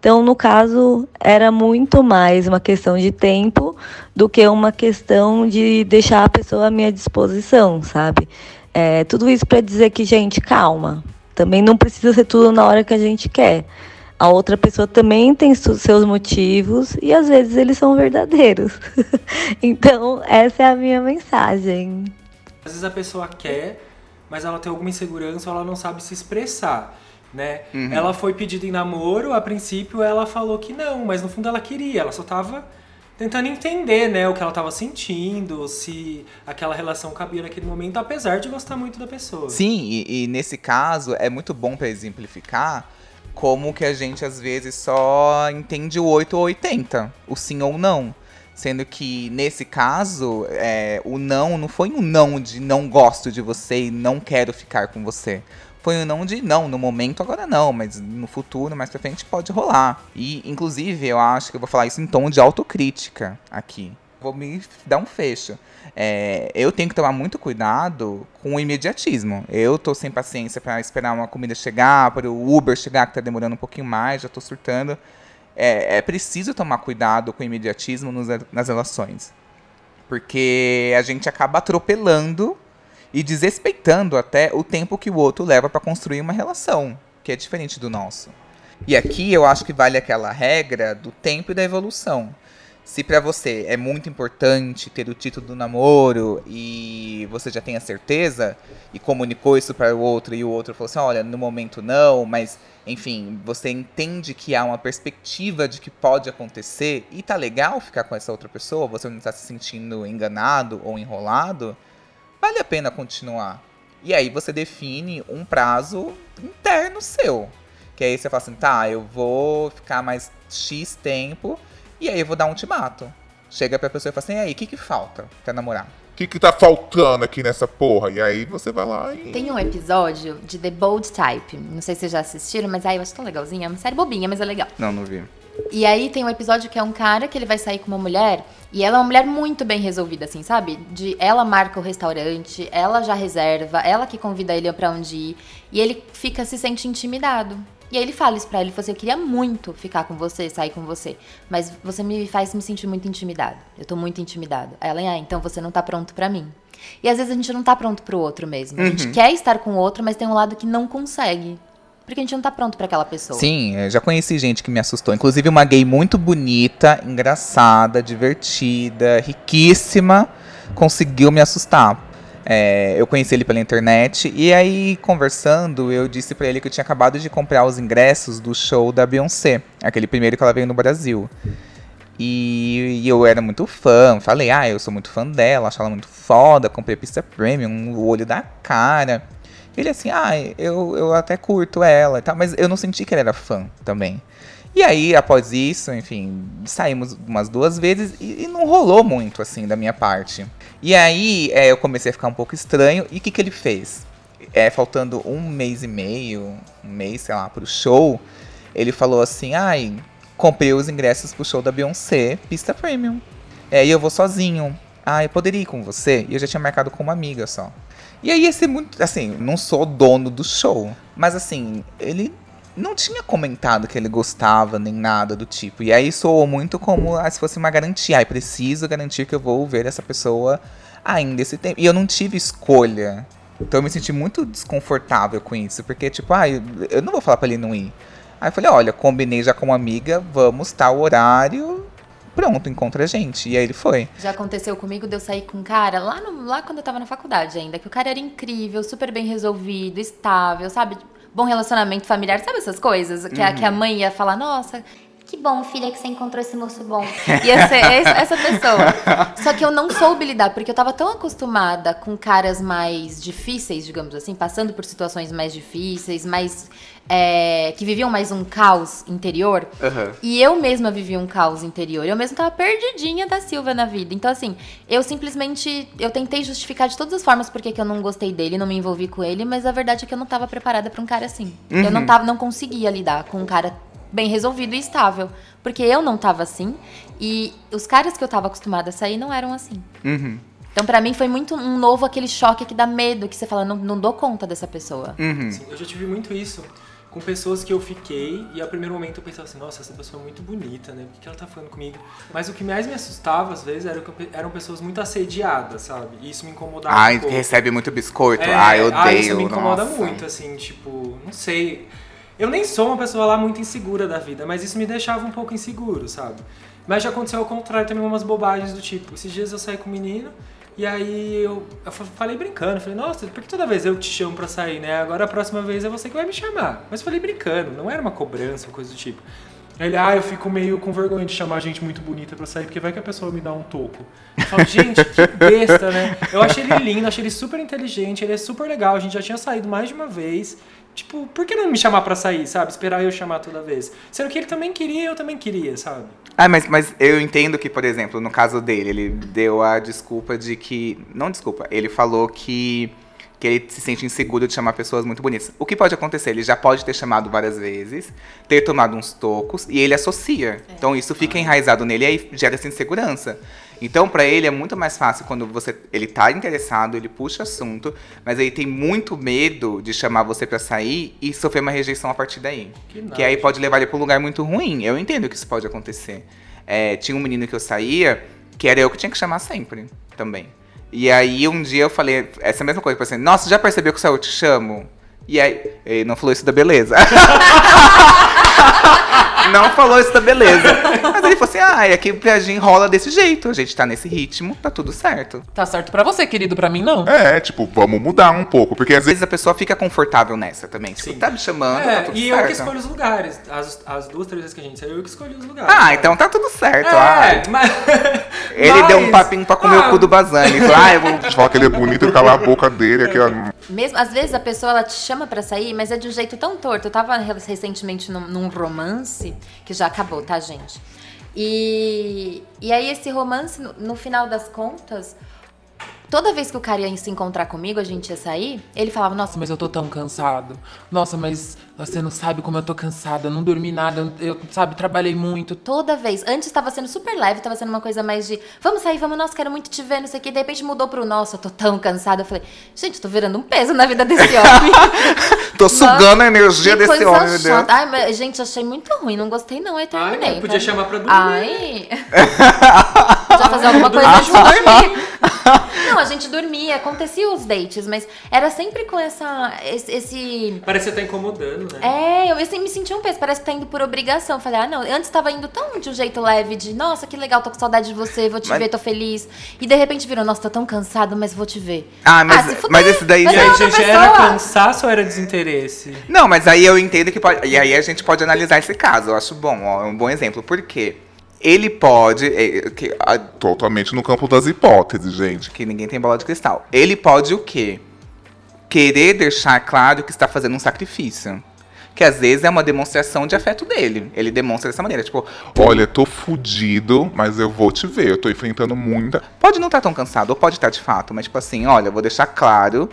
Speaker 6: Então, no caso, era muito mais uma questão de tempo do que uma questão de deixar a pessoa à minha disposição, sabe? É, tudo isso para dizer que, gente, calma. Também não precisa ser tudo na hora que a gente quer. A outra pessoa também tem seus motivos e às vezes eles são verdadeiros. então, essa é a minha mensagem.
Speaker 4: Às vezes a pessoa quer, mas ela tem alguma insegurança ou ela não sabe se expressar né? Uhum. Ela foi pedida em namoro, a princípio ela falou que não, mas no fundo ela queria, ela só tava tentando entender, né, o que ela tava sentindo, se aquela relação cabia naquele momento, apesar de gostar muito da pessoa.
Speaker 2: Sim, e, e nesse caso é muito bom para exemplificar como que a gente às vezes só entende o 8 ou 80, o sim ou não. Sendo que, nesse caso, é, o não não foi um não de não gosto de você e não quero ficar com você foi um não de não, no momento agora não, mas no futuro, mais pra frente, pode rolar. E, inclusive, eu acho que eu vou falar isso em tom de autocrítica aqui. Vou me dar um fecho. É, eu tenho que tomar muito cuidado com o imediatismo. Eu tô sem paciência para esperar uma comida chegar, para o Uber chegar, que tá demorando um pouquinho mais, já tô surtando. É, é preciso tomar cuidado com o imediatismo nos, nas relações. Porque a gente acaba atropelando e desrespeitando até o tempo que o outro leva para construir uma relação, que é diferente do nosso. E aqui eu acho que vale aquela regra do tempo e da evolução. Se para você é muito importante ter o título do namoro e você já tem a certeza e comunicou isso para o outro e o outro falou assim: olha, no momento não, mas enfim, você entende que há uma perspectiva de que pode acontecer e tá legal ficar com essa outra pessoa, você não está se sentindo enganado ou enrolado, vale a pena continuar. E aí você define um prazo interno seu. Que aí você fala assim, tá, eu vou ficar mais X tempo e aí eu vou dar um ultimato. Chega pra pessoa e fala assim, e aí, o que que falta pra namorar?
Speaker 1: O que que tá faltando aqui nessa porra? E aí você vai lá e...
Speaker 3: Tem um episódio de The Bold Type. Não sei se vocês já assistiram, mas aí eu acho tão legalzinho. É uma série bobinha, mas é legal.
Speaker 2: Não, não vi.
Speaker 3: E aí tem um episódio que é um cara que ele vai sair com uma mulher e ela é uma mulher muito bem resolvida, assim, sabe? De ela marca o restaurante, ela já reserva, ela que convida ele para onde ir e ele fica se sente intimidado. E aí ele fala isso pra ele, ele assim, eu queria muito ficar com você, sair com você, mas você me faz me sentir muito intimidado. Eu tô muito intimidado. Aí ela, ah, então você não tá pronto para mim. E às vezes a gente não tá pronto pro outro mesmo. A gente uhum. quer estar com o outro, mas tem um lado que não consegue porque a gente não tá pronto para aquela pessoa.
Speaker 2: Sim, eu já conheci gente que me assustou. Inclusive uma gay muito bonita, engraçada, divertida, riquíssima, conseguiu me assustar. É, eu conheci ele pela internet e aí, conversando, eu disse para ele que eu tinha acabado de comprar os ingressos do show da Beyoncé, aquele primeiro que ela veio no Brasil. E, e, eu era muito fã, falei, ah, eu sou muito fã dela, acho ela muito foda, comprei pista premium, o olho da cara. Ele assim, ah, eu, eu até curto ela e tal, mas eu não senti que ele era fã também. E aí, após isso, enfim, saímos umas duas vezes e, e não rolou muito, assim, da minha parte. E aí, é, eu comecei a ficar um pouco estranho. E o que, que ele fez? É, faltando um mês e meio, um mês, sei lá, pro show, ele falou assim, ai, comprei os ingressos pro show da Beyoncé, pista premium. É, e eu vou sozinho. Ah, eu poderia ir com você? E eu já tinha marcado com uma amiga só. E aí ser muito. Assim, não sou dono do show. Mas assim, ele não tinha comentado que ele gostava nem nada do tipo. E aí soou muito como ah, se fosse uma garantia. Ai, preciso garantir que eu vou ver essa pessoa ainda esse tempo. E eu não tive escolha. Então eu me senti muito desconfortável com isso. Porque, tipo, ah, eu não vou falar pra ele não ir. Aí eu falei, olha, combinei já com uma amiga, vamos tal horário pronto, encontra a gente. E aí ele foi.
Speaker 3: Já aconteceu comigo de eu sair com um cara lá, no, lá quando eu tava na faculdade ainda, que o cara era incrível, super bem resolvido, estável, sabe? Bom relacionamento familiar, sabe essas coisas? Que, uhum. a, que a mãe ia falar, nossa, bom, filha, que você encontrou esse moço bom. Ia ser essa pessoa. Só que eu não soube lidar, porque eu tava tão acostumada com caras mais difíceis, digamos assim, passando por situações mais difíceis, mais. É, que viviam mais um caos interior. Uhum. E eu mesma vivia um caos interior. Eu mesma tava perdidinha da Silva na vida. Então, assim, eu simplesmente. Eu tentei justificar de todas as formas porque que eu não gostei dele, não me envolvi com ele, mas a verdade é que eu não tava preparada para um cara assim. Uhum. Eu não, tava, não conseguia lidar com um cara bem resolvido e estável. Porque eu não tava assim e os caras que eu tava acostumada a sair não eram assim. Uhum. Então, para mim, foi muito um novo aquele choque que dá medo, que você fala, não, não dou conta dessa pessoa.
Speaker 4: Uhum. Sim, eu já tive muito isso com pessoas que eu fiquei e ao primeiro momento eu pensava assim, nossa, essa pessoa é muito bonita, né? Por que ela tá falando comigo? Mas o que mais me assustava às vezes era que eu- eram pessoas muito assediadas, sabe? E isso me incomodava
Speaker 2: Ai,
Speaker 4: um
Speaker 2: que
Speaker 4: pouco.
Speaker 2: recebe muito biscoito.
Speaker 4: É,
Speaker 2: Ai, eu odeio.
Speaker 4: isso me incomoda
Speaker 2: nossa.
Speaker 4: muito, assim, tipo, não sei. Eu nem sou uma pessoa lá muito insegura da vida, mas isso me deixava um pouco inseguro, sabe? Mas já aconteceu ao contrário também, umas bobagens do tipo. Esses dias eu saí com um menino e aí eu, eu fa- falei brincando, falei, nossa, por que toda vez eu te chamo pra sair, né? Agora a próxima vez é você que vai me chamar. Mas falei brincando, não era uma cobrança coisa do tipo. Ele, ah, eu fico meio com vergonha de chamar gente muito bonita pra sair, porque vai que a pessoa me dá um toco. Eu falo, gente, que besta, né? Eu achei ele lindo, achei ele super inteligente, ele é super legal, a gente já tinha saído mais de uma vez. Tipo, por que não me chamar pra sair, sabe? Esperar eu chamar toda vez. Sendo que ele também queria, eu também queria, sabe?
Speaker 2: Ah, mas, mas eu entendo que, por exemplo, no caso dele, ele deu a desculpa de que. Não desculpa, ele falou que, que ele se sente inseguro de chamar pessoas muito bonitas. O que pode acontecer? Ele já pode ter chamado várias vezes, ter tomado uns tocos, e ele associa. Então isso fica enraizado nele e aí gera essa insegurança. Então, pra ele é muito mais fácil quando você ele tá interessado, ele puxa assunto, mas ele tem muito medo de chamar você pra sair e sofrer uma rejeição a partir daí.
Speaker 4: Que
Speaker 2: Que aí pode levar ele pra um lugar muito ruim. Eu entendo que isso pode acontecer. É, tinha um menino que eu saía, que era eu que tinha que chamar sempre, também. E aí um dia eu falei essa mesma coisa, falei assim, nossa, já percebeu que só eu te chamo? E aí, ele não falou isso da beleza. não falou isso da beleza. Mas ele falou assim, ah, é que a gente rola desse jeito, a gente tá nesse ritmo, tá tudo certo.
Speaker 5: Tá certo pra você, querido, pra mim não.
Speaker 1: É, tipo, vamos mudar um pouco. Porque às vezes
Speaker 2: a pessoa fica confortável nessa também. Tipo,
Speaker 4: Sim.
Speaker 2: tá me chamando, tá
Speaker 4: É,
Speaker 2: tudo
Speaker 4: e
Speaker 2: certo.
Speaker 4: eu que escolho os lugares. As, as duas, três vezes que a gente saiu, eu que escolhi os lugares.
Speaker 2: Ah,
Speaker 4: sabe?
Speaker 2: então tá tudo certo. ai.
Speaker 4: É, mas.
Speaker 2: Ele deu um
Speaker 4: mas-
Speaker 2: papinho pra comer
Speaker 4: Ah,
Speaker 2: o cu do Bazani. Falou, ah, eu vou
Speaker 1: a gente fala que ele é bonito e calar a boca dele. Aqui, ó.
Speaker 3: Mesmo, às vezes a pessoa ela te chama pra sair, mas é de um jeito tão torto. Eu tava re- recentemente num, num romance, que já acabou, tá, gente? E, e aí esse romance, no, no final das contas, toda vez que o cara ia se encontrar comigo, a gente ia sair, ele falava, nossa,
Speaker 5: Nossa, mas eu tô tão cansado. Nossa, mas você não sabe como eu tô cansada. Não dormi nada. Eu, sabe, trabalhei muito.
Speaker 3: Toda vez. Antes tava sendo super leve, tava sendo uma coisa mais de vamos sair, vamos, nossa, quero muito te ver, não sei o que. De repente mudou pro nossa, eu tô tão cansada. Eu falei, gente, tô virando um peso na vida desse homem.
Speaker 2: Tô sugando a
Speaker 3: Que
Speaker 2: energia desse
Speaker 3: coisa
Speaker 2: homem, meu Deus.
Speaker 3: Ai, mas, gente, achei muito ruim, não gostei não, aí terminei.
Speaker 4: Ai, podia
Speaker 3: Falei,
Speaker 4: chamar pra dormir.
Speaker 3: Ai. Já fazer alguma coisa antes de dormir. Gente dormia, acontecia os dates, mas era sempre com essa. Esse. esse-
Speaker 4: Parece que você tá incomodando, né?
Speaker 3: É, eu assim, me senti um peso, parece que tá indo por obrigação. Falei, ah, não, antes tava indo tão de um jeito leve, de nossa, que legal, tô com saudade de você, vou te
Speaker 2: Mas-
Speaker 3: ver, tô feliz. E de repente virou, nossa, tô tão cansado, mas vou te ver.
Speaker 2: Ah, mas,
Speaker 3: fuder,
Speaker 2: mas esse daí
Speaker 3: mas
Speaker 2: já...
Speaker 3: é
Speaker 4: Gente, era cansaço ou era desinteresse?
Speaker 2: Não, mas aí eu entendo que pode... E aí a gente pode analisar esse caso. Eu acho bom, ó, é um bom exemplo. Por quê? Ele pode... é, que, a-
Speaker 1: Totalmente no campo das hipóteses, gente.
Speaker 2: que ninguém tem bola de cristal. Ele pode o quê? Querer deixar claro que está fazendo um sacrifício. Que às vezes é uma demonstração de afeto dele. Ele demonstra dessa maneira, tipo,
Speaker 1: Olha, tô fudido, mas eu vou te ver. Eu tô enfrentando muita.
Speaker 2: pode não estar tão cansado, ou pode estar de fato, mas tipo assim, olha, eu vou deixar claro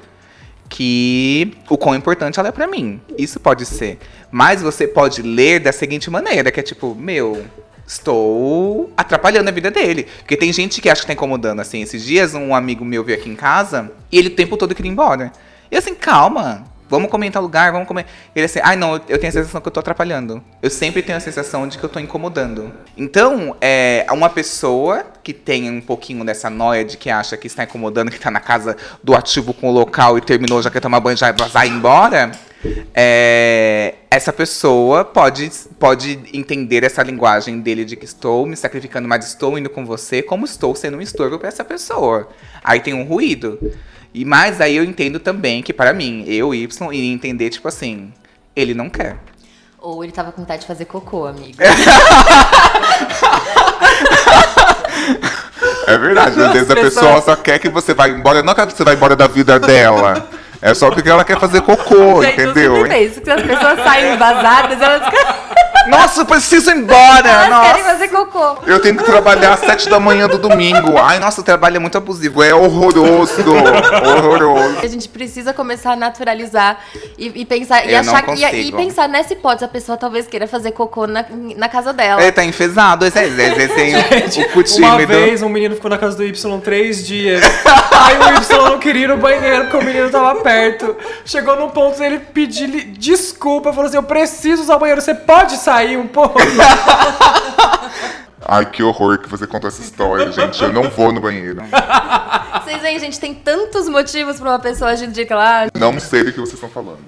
Speaker 2: que o quão importante ela é pra mim. Isso pode ser. Mas você pode ler da seguinte maneira, que é tipo, meu, estou atrapalhando a vida dele. Porque tem gente que acha que tá incomodando, assim. Esses dias um amigo meu veio aqui em casa e ele o tempo todo queria ir embora. E assim, calma. Vamos comentar lugar, vamos comer. Ele assim, ai não, eu tenho a sensação que eu tô atrapalhando. Eu sempre tenho a sensação de que eu tô incomodando. Então, é uma pessoa que tem um pouquinho dessa noia de que acha que está incomodando, que tá na casa do ativo com o local e terminou, já quer tomar banho, já vai embora. É, essa pessoa pode, pode entender essa linguagem dele de que estou me sacrificando, mas estou indo com você, como estou sendo um estorvo para essa pessoa. Aí tem um ruído. E mas aí eu entendo também que para mim, eu Y iria entender tipo assim, ele não quer.
Speaker 3: Ou ele tava com vontade de fazer cocô, amigo.
Speaker 1: É verdade, às vezes a pessoa só quer que você vá embora. Não quer que você vá embora da vida dela. É só porque ela quer fazer cocô,
Speaker 3: Gente,
Speaker 1: entendeu?
Speaker 3: sempre penso que as pessoas saem vazadas, elas ficam...
Speaker 2: Nossa, eu preciso ir embora.
Speaker 3: Elas querem
Speaker 2: Nossa.
Speaker 3: fazer cocô.
Speaker 1: Eu tenho que trabalhar às sete da manhã do domingo.
Speaker 2: Ai, nossa, o trabalho é muito abusivo. É horroroso. horroroso.
Speaker 3: A gente precisa começar a naturalizar e, e pensar e
Speaker 2: Eu não
Speaker 3: achar que- e, e pensar nessa hipótese, a pessoa talvez queira fazer cocô na, na casa dela.
Speaker 2: Ele tá enfesado. Esse, esse, esse tem o cu
Speaker 4: Uma vez um menino ficou na casa do Y três dias. Aí o Y não queria ir no banheiro porque o menino tava perto. Chegou num ponto ele pediu desculpa, falou assim: Eu preciso usar o banheiro, você pode sair um pouco?
Speaker 1: Ai, que horror que você contou essa história, gente. Eu não vou no banheiro.
Speaker 3: Vocês veem, gente, tem tantos motivos pra uma pessoa agir de claro.
Speaker 1: Não sei do que vocês estão falando.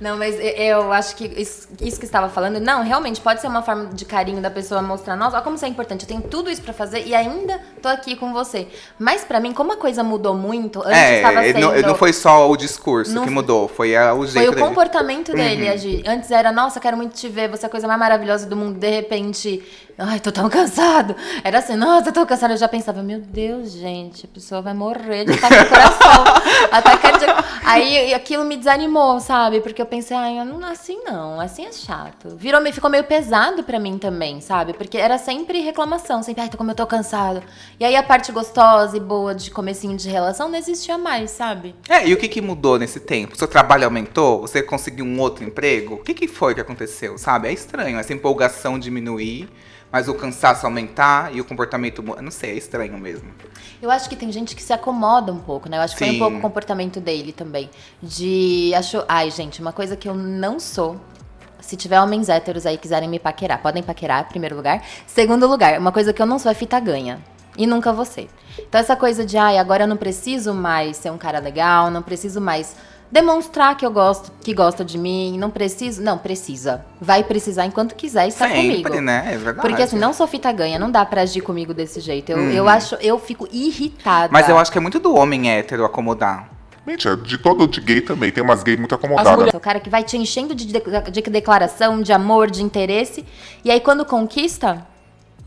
Speaker 3: Não, mas eu acho que isso, isso que estava falando, não, realmente pode ser uma forma de carinho da pessoa mostrar, nossa, olha como isso é importante, eu tenho tudo isso pra fazer e ainda tô aqui com você. Mas pra mim, como a coisa mudou muito, antes estava
Speaker 2: É,
Speaker 3: sendo...
Speaker 2: não, não foi só o discurso
Speaker 3: Não
Speaker 2: que
Speaker 3: foi-
Speaker 2: mudou, foi a- o
Speaker 3: Foi
Speaker 2: jeito
Speaker 3: o
Speaker 2: dele.
Speaker 3: comportamento dele agir. Antes era, nossa, quero muito te ver, você é a coisa mais maravilhosa do mundo. De repente, ai, tô tão cansado. Era assim, nossa, tô cansado. Eu já pensava, meu Deus, gente, a pessoa vai morrer de ataque ao coração. ataque cardíaco. Aí aquilo me desanimou, sabe? Porque eu pensei, ai, eu não assim não, assim é chato. Virou, ficou meio pesado pra mim também, sabe? Porque era sempre reclamação, sempre, ai, como eu tô cansado. E aí a parte gostosa e boa de comecinho de relação não existia mais, sabe?
Speaker 2: É, e o que, que mudou nesse tempo? Seu trabalho aumentou? Você conseguiu um outro emprego? O que, que foi que aconteceu, sabe? É estranho, essa empolgação diminuir, mas o cansaço aumentar e o comportamento... não sei, é estranho mesmo.
Speaker 3: Eu acho que tem gente que se acomoda um pouco, né? Eu acho que foi
Speaker 2: Sim.
Speaker 3: um pouco o comportamento dele também. De. Acho. Ai, gente, uma coisa que eu não sou. Se tiver homens héteros aí quiserem me paquerar, podem paquerar, em primeiro lugar. Segundo lugar, uma coisa que eu não sou é fita ganha. E nunca ser. Então, essa coisa de, ai, agora eu não preciso mais ser um cara legal, não preciso mais demonstrar que eu gosto, que gosta de mim, não preciso. Não, precisa. Vai precisar enquanto quiser estar
Speaker 2: Sempre,
Speaker 3: comigo.
Speaker 2: né? É verdade.
Speaker 3: Porque assim, não sou fita ganha, não dá pra agir comigo desse jeito. Eu, eu acho, eu fico irritada.
Speaker 2: Mas eu acho que é muito do homem hétero acomodar.
Speaker 1: Mentira, de todo de gay também. Tem umas gays muito
Speaker 3: As
Speaker 1: acomodadas.
Speaker 3: o cara que vai te enchendo de, de- de declaração, de amor, de interesse. E aí, quando conquista,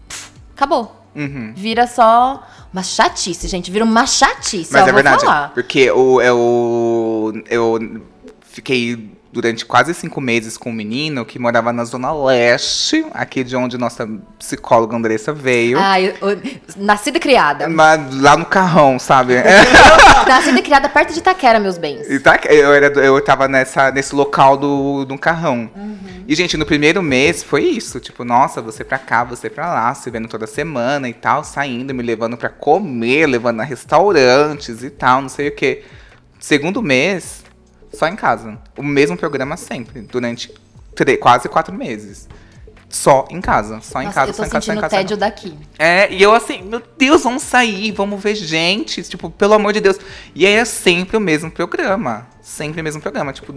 Speaker 3: pff, acabou.
Speaker 2: Uhum.
Speaker 3: Vira só uma chatice, gente. Vira uma chatice.
Speaker 2: Mas
Speaker 3: ó,
Speaker 2: é verdade,
Speaker 3: falar.
Speaker 2: porque eu, eu, eu fiquei durante quase cinco meses com um menino que morava na Zona Leste, aqui de onde nossa psicóloga Andressa veio.
Speaker 3: Ah, eu, eu- nascida e criada.
Speaker 2: Mas lá no carrão, sabe?
Speaker 3: nascida e criada perto de Itaquera, meus bens.
Speaker 2: E tá- eu, era, eu tava nessa, nesse local do, do carrão. E, gente, no primeiro mês foi isso. Tipo, nossa, você pra cá, você pra lá, se vendo toda semana e tal, saindo, me levando pra comer, levando a restaurantes e tal, não sei o quê. Segundo mês, só em casa. O mesmo programa sempre, durante quase quatro meses. Só em casa, só em
Speaker 3: Nossa,
Speaker 2: casa,
Speaker 3: eu
Speaker 2: só em casa, só em casa. em
Speaker 3: tédio daqui.
Speaker 2: é, e eu assim, meu Deus, vamos sair, vamos ver gente, tipo, pelo amor de Deus. E aí é sempre o mesmo programa, sempre o mesmo programa, tipo,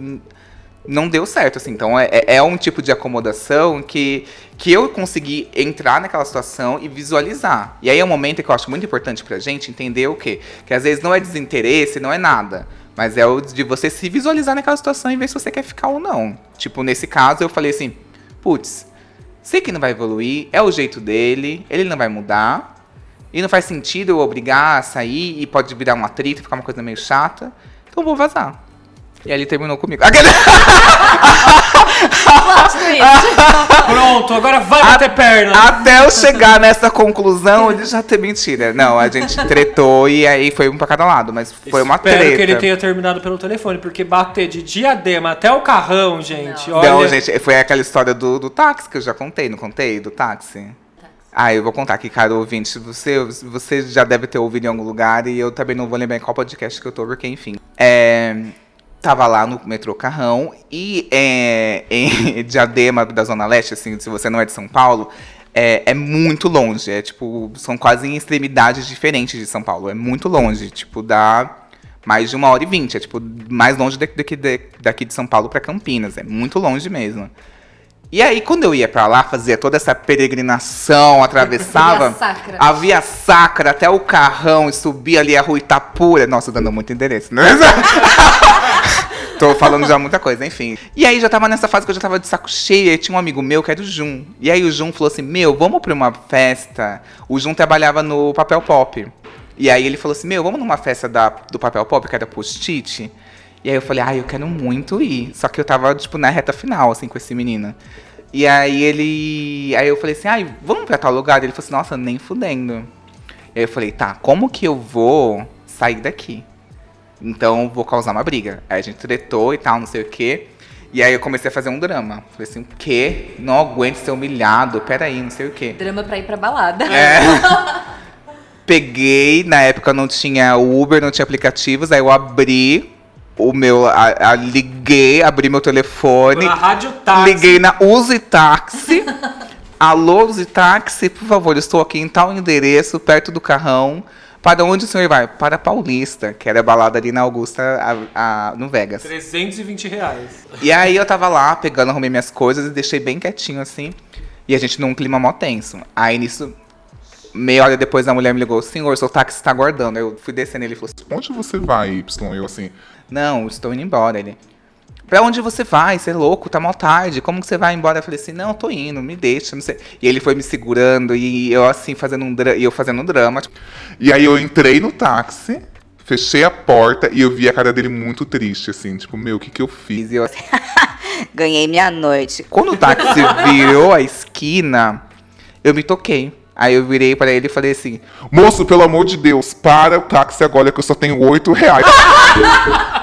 Speaker 2: não deu certo, assim. Então é, é- é um tipo de acomodação que, que eu consegui entrar naquela situação e visualizar. E aí é um momento que eu acho muito importante pra gente entender o quê? Que às vezes não é desinteresse, não é nada. Mas é o de você se visualizar naquela situação e ver se você quer ficar ou não. Tipo, nesse caso eu falei assim, putz, sei que não vai evoluir, é o jeito dele, ele não vai mudar. E não faz sentido eu obrigar a sair e pode virar um atrito, ficar uma coisa meio chata. Então vou vazar. E aí ele terminou comigo.
Speaker 4: Pronto, agora vai bater perna.
Speaker 2: Até eu chegar nessa conclusão, ele já tem mentira. Não, a gente tretou e aí foi um pra cada lado, mas foi uma
Speaker 4: Espero
Speaker 2: treta.
Speaker 4: que ele tenha terminado pelo telefone, porque bater de diadema até o carrão, gente. Olha,
Speaker 2: Não, gente, foi aquela história do, do táxi que eu já contei, não contei? Do táxi? Ah, eu vou contar aqui, cara ouvinte. Você, você já deve ter ouvido em algum lugar e eu também não vou lembrar em qual podcast que eu tô, porque enfim. É, tava lá no metrô Carrão e é, em Diadema da Zona Leste, assim, se você não é de São Paulo, é, é muito longe. É tipo, são quase em extremidades diferentes de São Paulo. É muito longe. Tipo, dá mais de uma hora e vinte. É tipo, mais longe daqui, daqui, daqui de São Paulo pra Campinas. É muito longe mesmo. E aí, quando eu ia pra lá, fazia toda essa peregrinação, atravessava
Speaker 3: Via Sacra.
Speaker 2: a Via Sacra até o Carrão e subia ali a Rua Itapura. Nossa, dando muito endereço, né? Tô falando já muita coisa, enfim. E aí já tava nessa fase que eu já tava de saco cheio. E tinha um amigo meu que era o Jun. E aí o Jun falou assim: Meu, vamos pra uma festa. O Jun trabalhava no papel pop. E aí ele falou assim: Meu, vamos numa festa da, do papel pop, que era post-it. E aí eu falei, ai, eu quero muito ir. Só que eu tava, tipo, na reta final, assim, com esse menino. E aí ele. Aí eu falei assim, ai, vamos pra tal lugar? Ele falou assim, nossa, nem fudendo. E aí eu falei, tá, como que eu vou sair daqui? Então vou causar uma briga. Aí a gente tretou e tal, não sei o quê. E aí eu comecei a fazer um drama. Falei assim, o quê? Não aguento ser humilhado, peraí, não sei o quê.
Speaker 3: Drama pra ir pra balada.
Speaker 2: É. Peguei, na época não tinha Uber, não tinha aplicativos, aí eu abri o meu. A, a- liguei, abri meu telefone.
Speaker 4: Na rádio táxi.
Speaker 2: Liguei na Use Táxi. Alô, Use Táxi, por favor, estou aqui em tal endereço, perto do carrão. Para onde o senhor vai? Para Paulista, que era a balada ali na Augusta, a- a- no Vegas.
Speaker 4: 320 reais.
Speaker 2: E aí eu tava lá, pegando, arrumei minhas coisas e deixei bem quietinho assim. E a gente num clima mó tenso. Aí nisso, meia hora depois a mulher me ligou, senhor, seu táxi tá aguardando. Eu fui descendo ele falou assim,
Speaker 1: Onde você vai, Y? Eu assim,
Speaker 2: não, estou indo embora. Ele, pra onde você vai? Você é louco, tá mal tarde. Como que você vai embora? Eu falei assim, não, tô indo, me deixa, não sei. E ele foi me segurando e eu assim, fazendo um, e eu fazendo um drama. tipo,
Speaker 1: E aí eu entrei no táxi, fechei a porta e eu vi a cara dele muito triste, assim, tipo, meu, o que que eu fiz?
Speaker 2: E eu assim,
Speaker 7: Ganhei minha noite.
Speaker 2: Quando o táxi virou a esquina, eu me toquei. Aí eu virei pra ele e falei assim,
Speaker 1: Moço, pelo amor de Deus, para o táxi agora que eu só tenho oito reais.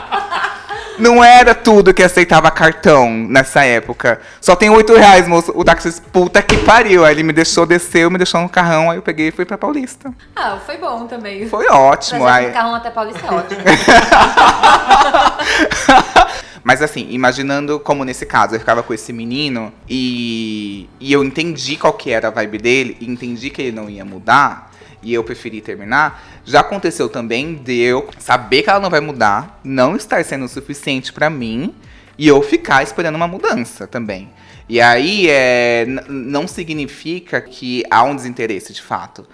Speaker 2: Não era tudo que aceitava cartão nessa época. Só tem 8 reais, moço. O táxi, puta que pariu. Aí ele me deixou, desceu, me deixou no carrão. Aí eu peguei e fui pra Paulista.
Speaker 3: Ah, foi bom também.
Speaker 2: Foi ótimo.
Speaker 3: Trazer
Speaker 2: Aí...
Speaker 3: um carrão até Paulista é ótimo.
Speaker 2: Mas assim, imaginando como nesse caso eu ficava com esse menino e, e eu entendi qual que era a vibe dele, e entendi que ele não ia mudar, e eu preferi terminar, já aconteceu também de eu saber que ela não vai mudar, não estar sendo o suficiente pra mim, e eu ficar esperando uma mudança também. E aí é, não significa que há um desinteresse de fato.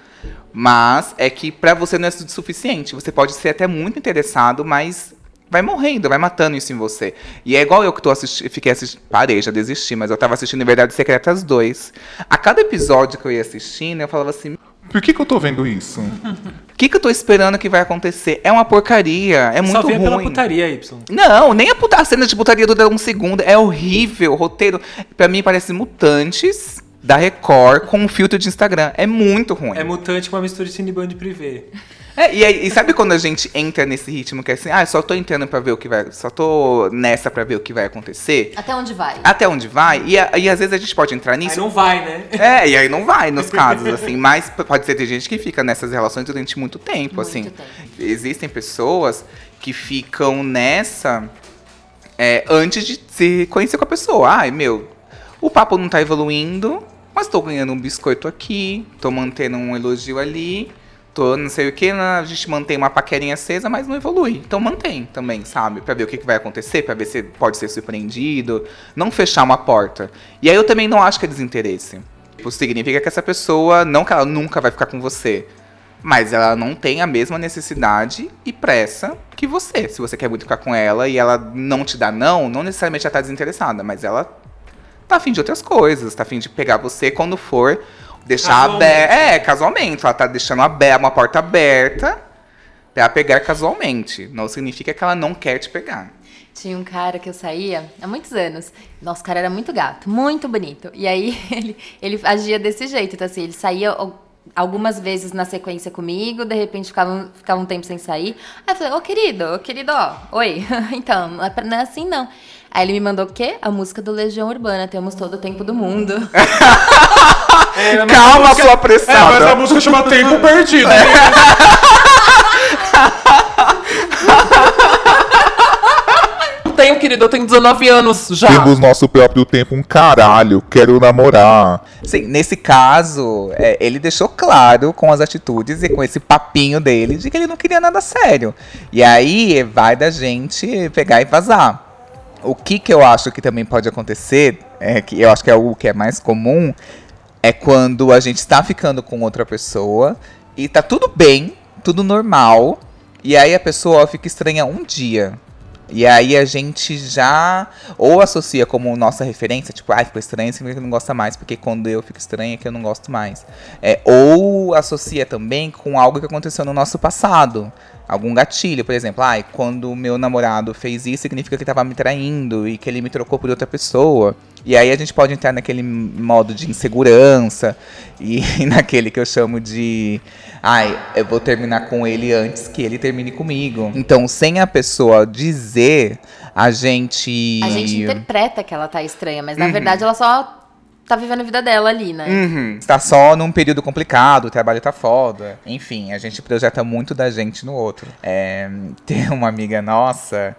Speaker 2: Mas é que pra você não é su- suficiente. Você pode ser até muito interessado, mas vai morrendo, vai matando isso em você. E é igual eu que tô assistindo, fiquei assistindo, parei, já desisti, mas eu tava assistindo Verdades Secretas 2. A cada episódio que eu ia assistindo, eu falava assim,
Speaker 1: Por que que eu tô vendo isso?
Speaker 2: o que, que eu tô esperando que vai acontecer? É uma porcaria, é muito
Speaker 4: Só via pela
Speaker 2: ruim.
Speaker 4: putaria, Y.
Speaker 2: Não, nem a, puta, a cena de putaria dura um segundo. É horrível. O roteiro, pra mim, parece mutantes da Record com um filtro de Instagram. É muito ruim.
Speaker 4: É mutante com uma mistura de Cineband Privé.
Speaker 2: É, e, aí- e sabe quando a gente entra nesse ritmo que é assim, ah, só tô entrando pra ver o que vai. Só tô nessa pra ver o que vai acontecer?
Speaker 3: Até onde vai?
Speaker 2: Até onde vai? E, a- e às vezes a gente pode entrar
Speaker 4: Aí
Speaker 2: nisso.
Speaker 4: não vai, né?
Speaker 2: É, e aí não vai nos casos, assim. Mas pode ser ter gente que fica nessas relações durante muito tempo,
Speaker 3: Muito
Speaker 2: assim.
Speaker 3: tempo.
Speaker 2: Existem pessoas que ficam nessa é, antes de se conhecer com a pessoa. Ai, meu, o papo não tá evoluindo, mas tô ganhando um biscoito aqui, tô mantendo um elogio ali, tô não sei o que, a gente mantém uma paquerinha acesa, mas não evolui. Então mantém também, sabe? Pra ver o que, que vai acontecer, pra ver se pode ser surpreendido, não fechar uma porta. E aí eu também não acho que é desinteresse. Tipo, significa que essa pessoa, não que ela nunca vai ficar com você, mas ela não tem a mesma necessidade e pressa que você. Se você quer muito ficar com ela e ela não te dá não, não necessariamente ela tá desinteressada, mas ela tá afim de outras coisas, tá afim de pegar você quando for deixar aberto. É, casualmente. Ela tá deixando abe- uma porta aberta pra pegar casualmente. Não significa que ela não quer te pegar.
Speaker 3: Tinha um cara que eu saía há muitos anos. Nossa, o cara era muito gato, muito bonito. E aí ele, ele agia desse jeito. Então, assim, ele saía al- algumas vezes na sequência comigo, de repente ficava, um- ficava um tempo sem sair. Aí eu falei, ô querido, ô querido, ó, oi. então, não é, pra- não é assim não. Aí ele me mandou o quê? A música do Legião Urbana, temos todo o tempo do mundo.
Speaker 2: Calma, sua
Speaker 8: É, mas a música chama Tempo Perdido.
Speaker 5: Tenho, querido, eu tenho 19 anos já.
Speaker 1: Temos nosso próprio tempo, um caralho, quero namorar.
Speaker 2: Sim, nesse caso, é, ele deixou claro com as atitudes e com esse papinho dele de que ele não queria nada sério. E aí vai da gente pegar e vazar. O que, que eu acho que também pode acontecer, é, que eu acho que é o que é mais comum, é quando a gente está ficando com outra pessoa e tá tudo bem, tudo normal, e aí a pessoa fica estranha um dia. E aí a gente já ou associa como nossa referência, tipo, ai, ficou estranho, significa que não gosta mais, porque quando eu fico estranha é que eu não gosto mais. É, ou associa também com algo que aconteceu no nosso passado. Algum gatilho, por exemplo, ai, quando o meu namorado fez isso, significa que ele tava me traindo e que ele me trocou por outra pessoa. E aí a gente pode entrar naquele modo de insegurança e naquele que eu chamo de ai, eu vou terminar com ele antes que ele termine comigo. Então, sem a pessoa dizer, a gente
Speaker 3: A gente interpreta que ela tá estranha, mas
Speaker 2: Uhum.
Speaker 3: na verdade ela só tá vivendo a vida dela ali, né?
Speaker 2: Uhum. Está só num período complicado, o trabalho tá foda. Enfim, a gente projeta muito da gente no outro. É, tem uma amiga nossa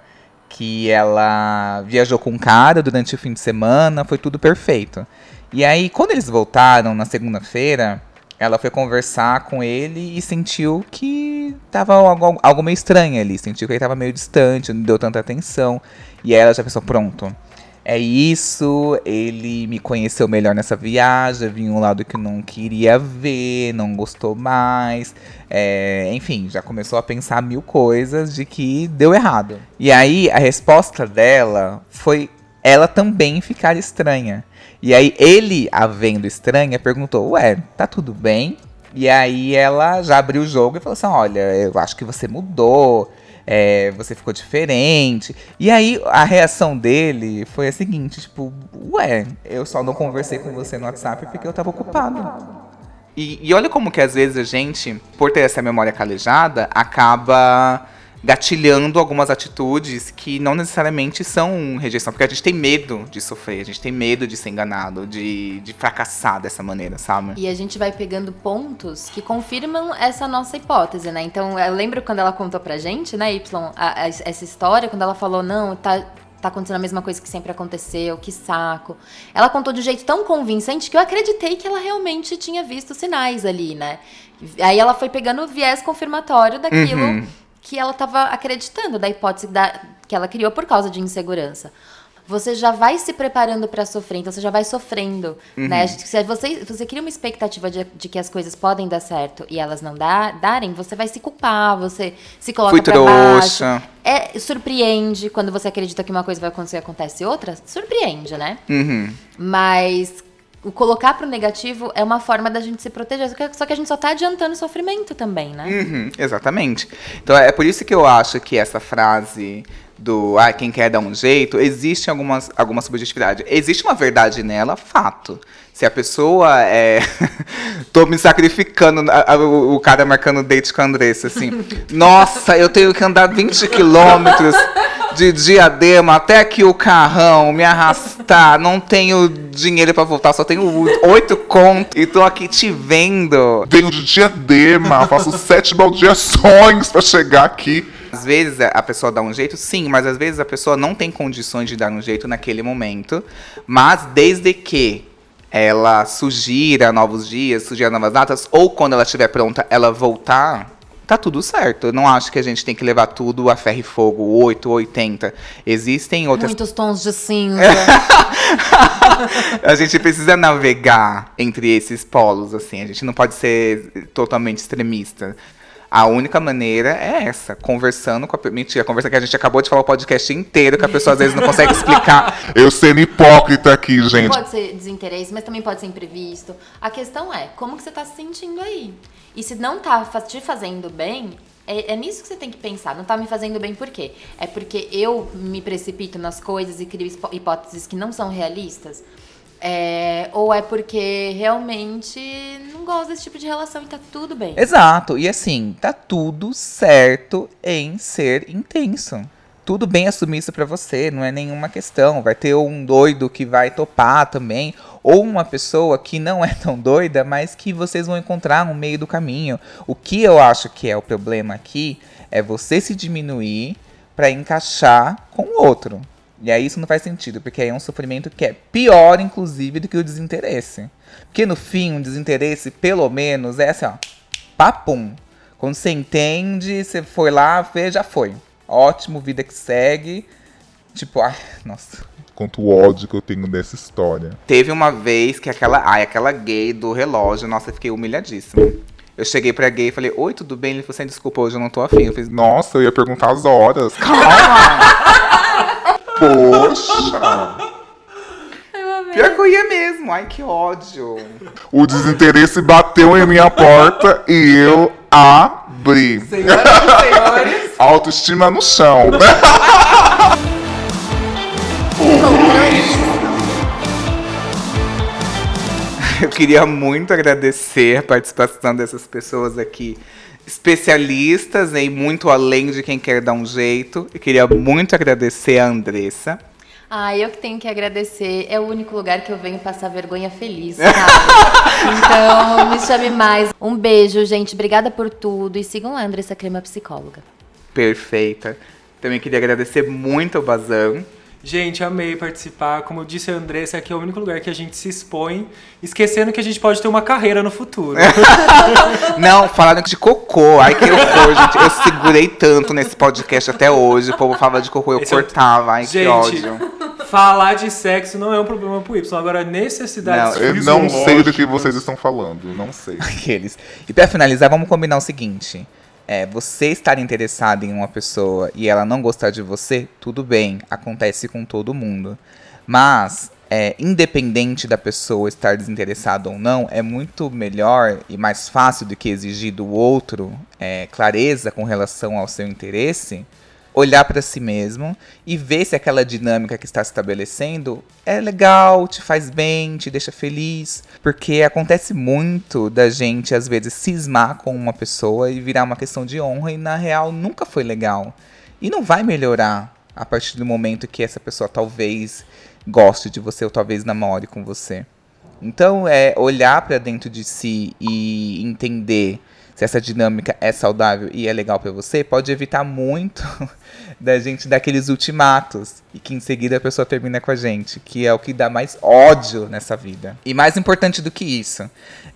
Speaker 2: que ela viajou com um cara durante o fim de semana, foi tudo perfeito. E aí, quando eles voltaram na segunda-feira, ela foi conversar com ele e sentiu que tava algo, algo meio estranho ali. Sentiu que ele tava meio distante, não deu tanta atenção. E aí ela já pensou, pronto. É isso, ele me conheceu melhor nessa viagem, vi um lado que não queria ver, não gostou mais. é, enfim, já começou a pensar mil coisas de que deu errado. E aí a resposta dela foi ela também ficar estranha. E aí ele, a vendo estranha, perguntou: Ué, tá tudo bem? E aí ela já abriu o jogo e falou assim: Olha, eu acho que você mudou, é, você ficou diferente. E aí a reação dele foi a seguinte: Tipo, ué, eu só não conversei com você no WhatsApp porque eu tava ocupado. E, e olha como que às vezes a gente, por ter essa memória calejada, acaba gatilhando algumas atitudes que não necessariamente são rejeição, porque a gente tem medo de sofrer, a gente tem medo de ser enganado, de, de fracassar dessa maneira, sabe?
Speaker 3: E a gente vai pegando pontos que confirmam essa nossa hipótese, né? Então, eu lembro quando ela contou pra gente, né, Y, a- a- essa história, quando ela falou, não, tá, tá acontecendo a mesma coisa que sempre aconteceu, que saco. Ela contou de um jeito tão convincente que eu acreditei que ela realmente tinha visto sinais ali, né? Aí ela foi pegando o viés confirmatório daquilo
Speaker 2: Uhum.
Speaker 3: Que ela estava acreditando, da hipótese da, que ela criou por causa de insegurança. Você já vai se preparando para sofrer, então você já vai sofrendo,
Speaker 2: Uhum.
Speaker 3: né? Se você, você cria uma expectativa de, de que as coisas podem dar certo e elas não dá, darem, você vai se culpar, você se coloca pra baixo. É, surpreende quando você acredita que uma coisa vai acontecer e acontece outra, surpreende, né?
Speaker 2: Uhum.
Speaker 3: Mas o colocar pro negativo é uma forma da gente se proteger, só que- a gente só tá adiantando o sofrimento também, né?
Speaker 2: Uhum, exatamente. Então é por isso que eu acho que essa frase do ah, quem quer dar um jeito, existe algumas, alguma subjetividade. Existe uma verdade nela, fato. Se a pessoa é. Tô me sacrificando, a- a- o, o cara marcando date com a Andressa, assim. Nossa, eu tenho que andar 20 quilômetros de diadema até aqui o carrão, me arrastar. Não tenho dinheiro pra voltar, só tenho oito contos e tô aqui te vendo.
Speaker 1: Venho de diadema, faço sete baldeações pra chegar aqui.
Speaker 2: Às vezes a pessoa dá um jeito, sim, mas às vezes a pessoa não tem condições de dar um jeito naquele momento. Mas desde que ela sugira novos dias, sugira novas datas, ou quando ela estiver pronta, ela voltar, tá tudo certo. Eu não acho que a gente tem que levar tudo a ferro e fogo, 8 ou 80. Existem outras
Speaker 3: Muitos tons de cinza.
Speaker 2: a gente precisa navegar entre esses polos, assim. A gente não pode ser totalmente extremista. A única maneira é essa, conversando com a... Mentira, conversa que a gente acabou de falar o podcast inteiro, que a pessoa às vezes não consegue explicar.
Speaker 1: Eu sendo hipócrita aqui, gente.
Speaker 3: Pode ser desinteresse, mas também pode ser imprevisto. A questão é, como que você tá se sentindo aí? E se não tá te fazendo bem, é, é nisso que você tem que pensar. Não tá me fazendo bem por quê? É porque eu me precipito nas coisas e crio hipó- hipóteses que não são realistas? É, ou é porque realmente não gosto desse tipo de relação e tá tudo bem?
Speaker 2: Exato, e assim, tá tudo certo em ser intenso. Tudo bem assumir isso pra você, não é nenhuma questão. Vai ter um doido que vai topar também, ou uma pessoa que não é tão doida, mas que vocês vão encontrar no meio do caminho. O que eu acho que é o problema aqui é você se diminuir pra encaixar com o outro. E aí isso não faz sentido, porque aí é um sofrimento que é pior, inclusive, do que o desinteresse. Porque no fim, um desinteresse, pelo menos, é assim, ó, papum. Quando você entende, você foi lá, fez, já foi. Ótimo, vida que segue. Tipo, ai, nossa.
Speaker 1: Quanto ódio que eu tenho dessa história.
Speaker 2: Teve uma vez que aquela, ai, aquela gay do relógio, nossa, eu fiquei humilhadíssima. Eu cheguei pra gay e falei, oi, tudo bem? Ele falou assim, desculpa, hoje eu não tô afim. Eu fiz,
Speaker 1: Nossa, eu ia perguntar as horas.
Speaker 2: calma!
Speaker 1: Poxa!
Speaker 2: Pior que eu ia mesmo, ai, que ódio.
Speaker 1: O desinteresse bateu em minha porta e eu Bri.
Speaker 2: Senhoras e senhores.
Speaker 1: Autoestima no chão.
Speaker 2: Eu queria muito agradecer a participação dessas pessoas aqui, especialistas né, e muito além de quem quer dar um jeito. Eu queria muito agradecer a Andressa.
Speaker 3: Ah, eu que tenho que agradecer. É o único lugar que eu venho passar vergonha feliz, sabe? então, me chame mais. Um beijo, gente. Obrigada por tudo. E sigam lá, Andressa Crema Psicóloga.
Speaker 2: Perfeita. Também queria agradecer muito ao Bazan.
Speaker 4: Gente, amei participar. Como eu disse a Andressa, aqui é o único lugar que a gente se expõe, esquecendo que a gente pode ter uma carreira no futuro.
Speaker 2: Não, falaram de cocô. Ai, que horror, gente. Eu segurei tanto nesse podcast até hoje. O povo falava de cocô, eu
Speaker 4: Esse é o-
Speaker 2: cortava. Ai, que
Speaker 4: Gente,
Speaker 2: ódio.
Speaker 4: Falar de sexo não é um problema pro Y. Agora, necessidade
Speaker 2: Não,
Speaker 1: Eu não sei do que vocês estão falando. Não sei.
Speaker 2: Aqueles. E pra finalizar, vamos combinar o seguinte. É, você estar interessado em uma pessoa e ela não gostar de você, tudo bem, acontece com todo mundo. Mas, é, independente da pessoa estar desinteressada ou não, é muito melhor e mais fácil do que exigir do outro é, clareza com relação ao seu interesse, olhar para si mesmo e ver se aquela dinâmica que está se estabelecendo é legal, te faz bem, te deixa feliz. Porque acontece muito da gente, às vezes, cismar com uma pessoa e virar uma questão de honra e, na real, nunca foi legal. E não vai melhorar a partir do momento que essa pessoa talvez goste de você ou talvez namore com você. Então, é olhar para dentro de si e entender se essa dinâmica é saudável e é legal para você, pode evitar muito da gente dar aqueles ultimatos e que em seguida a pessoa termina com a gente, que é o que dá mais ódio nessa vida. E mais importante do que isso,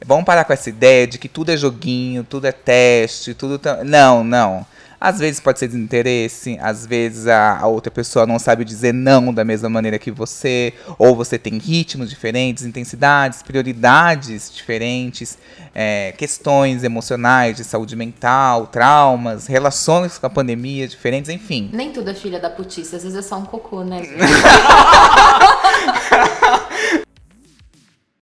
Speaker 2: vamos parar com essa ideia de que tudo é joguinho, tudo é teste, tudo tá... não, não. Às vezes pode ser desinteresse, às vezes a, a outra pessoa não sabe dizer não da mesma maneira que você, ou você tem ritmos diferentes, intensidades, prioridades diferentes, é, questões emocionais de saúde mental, traumas, relações com a pandemia diferentes, enfim.
Speaker 3: Nem tudo é filha da putice, às vezes é só um cocô, né?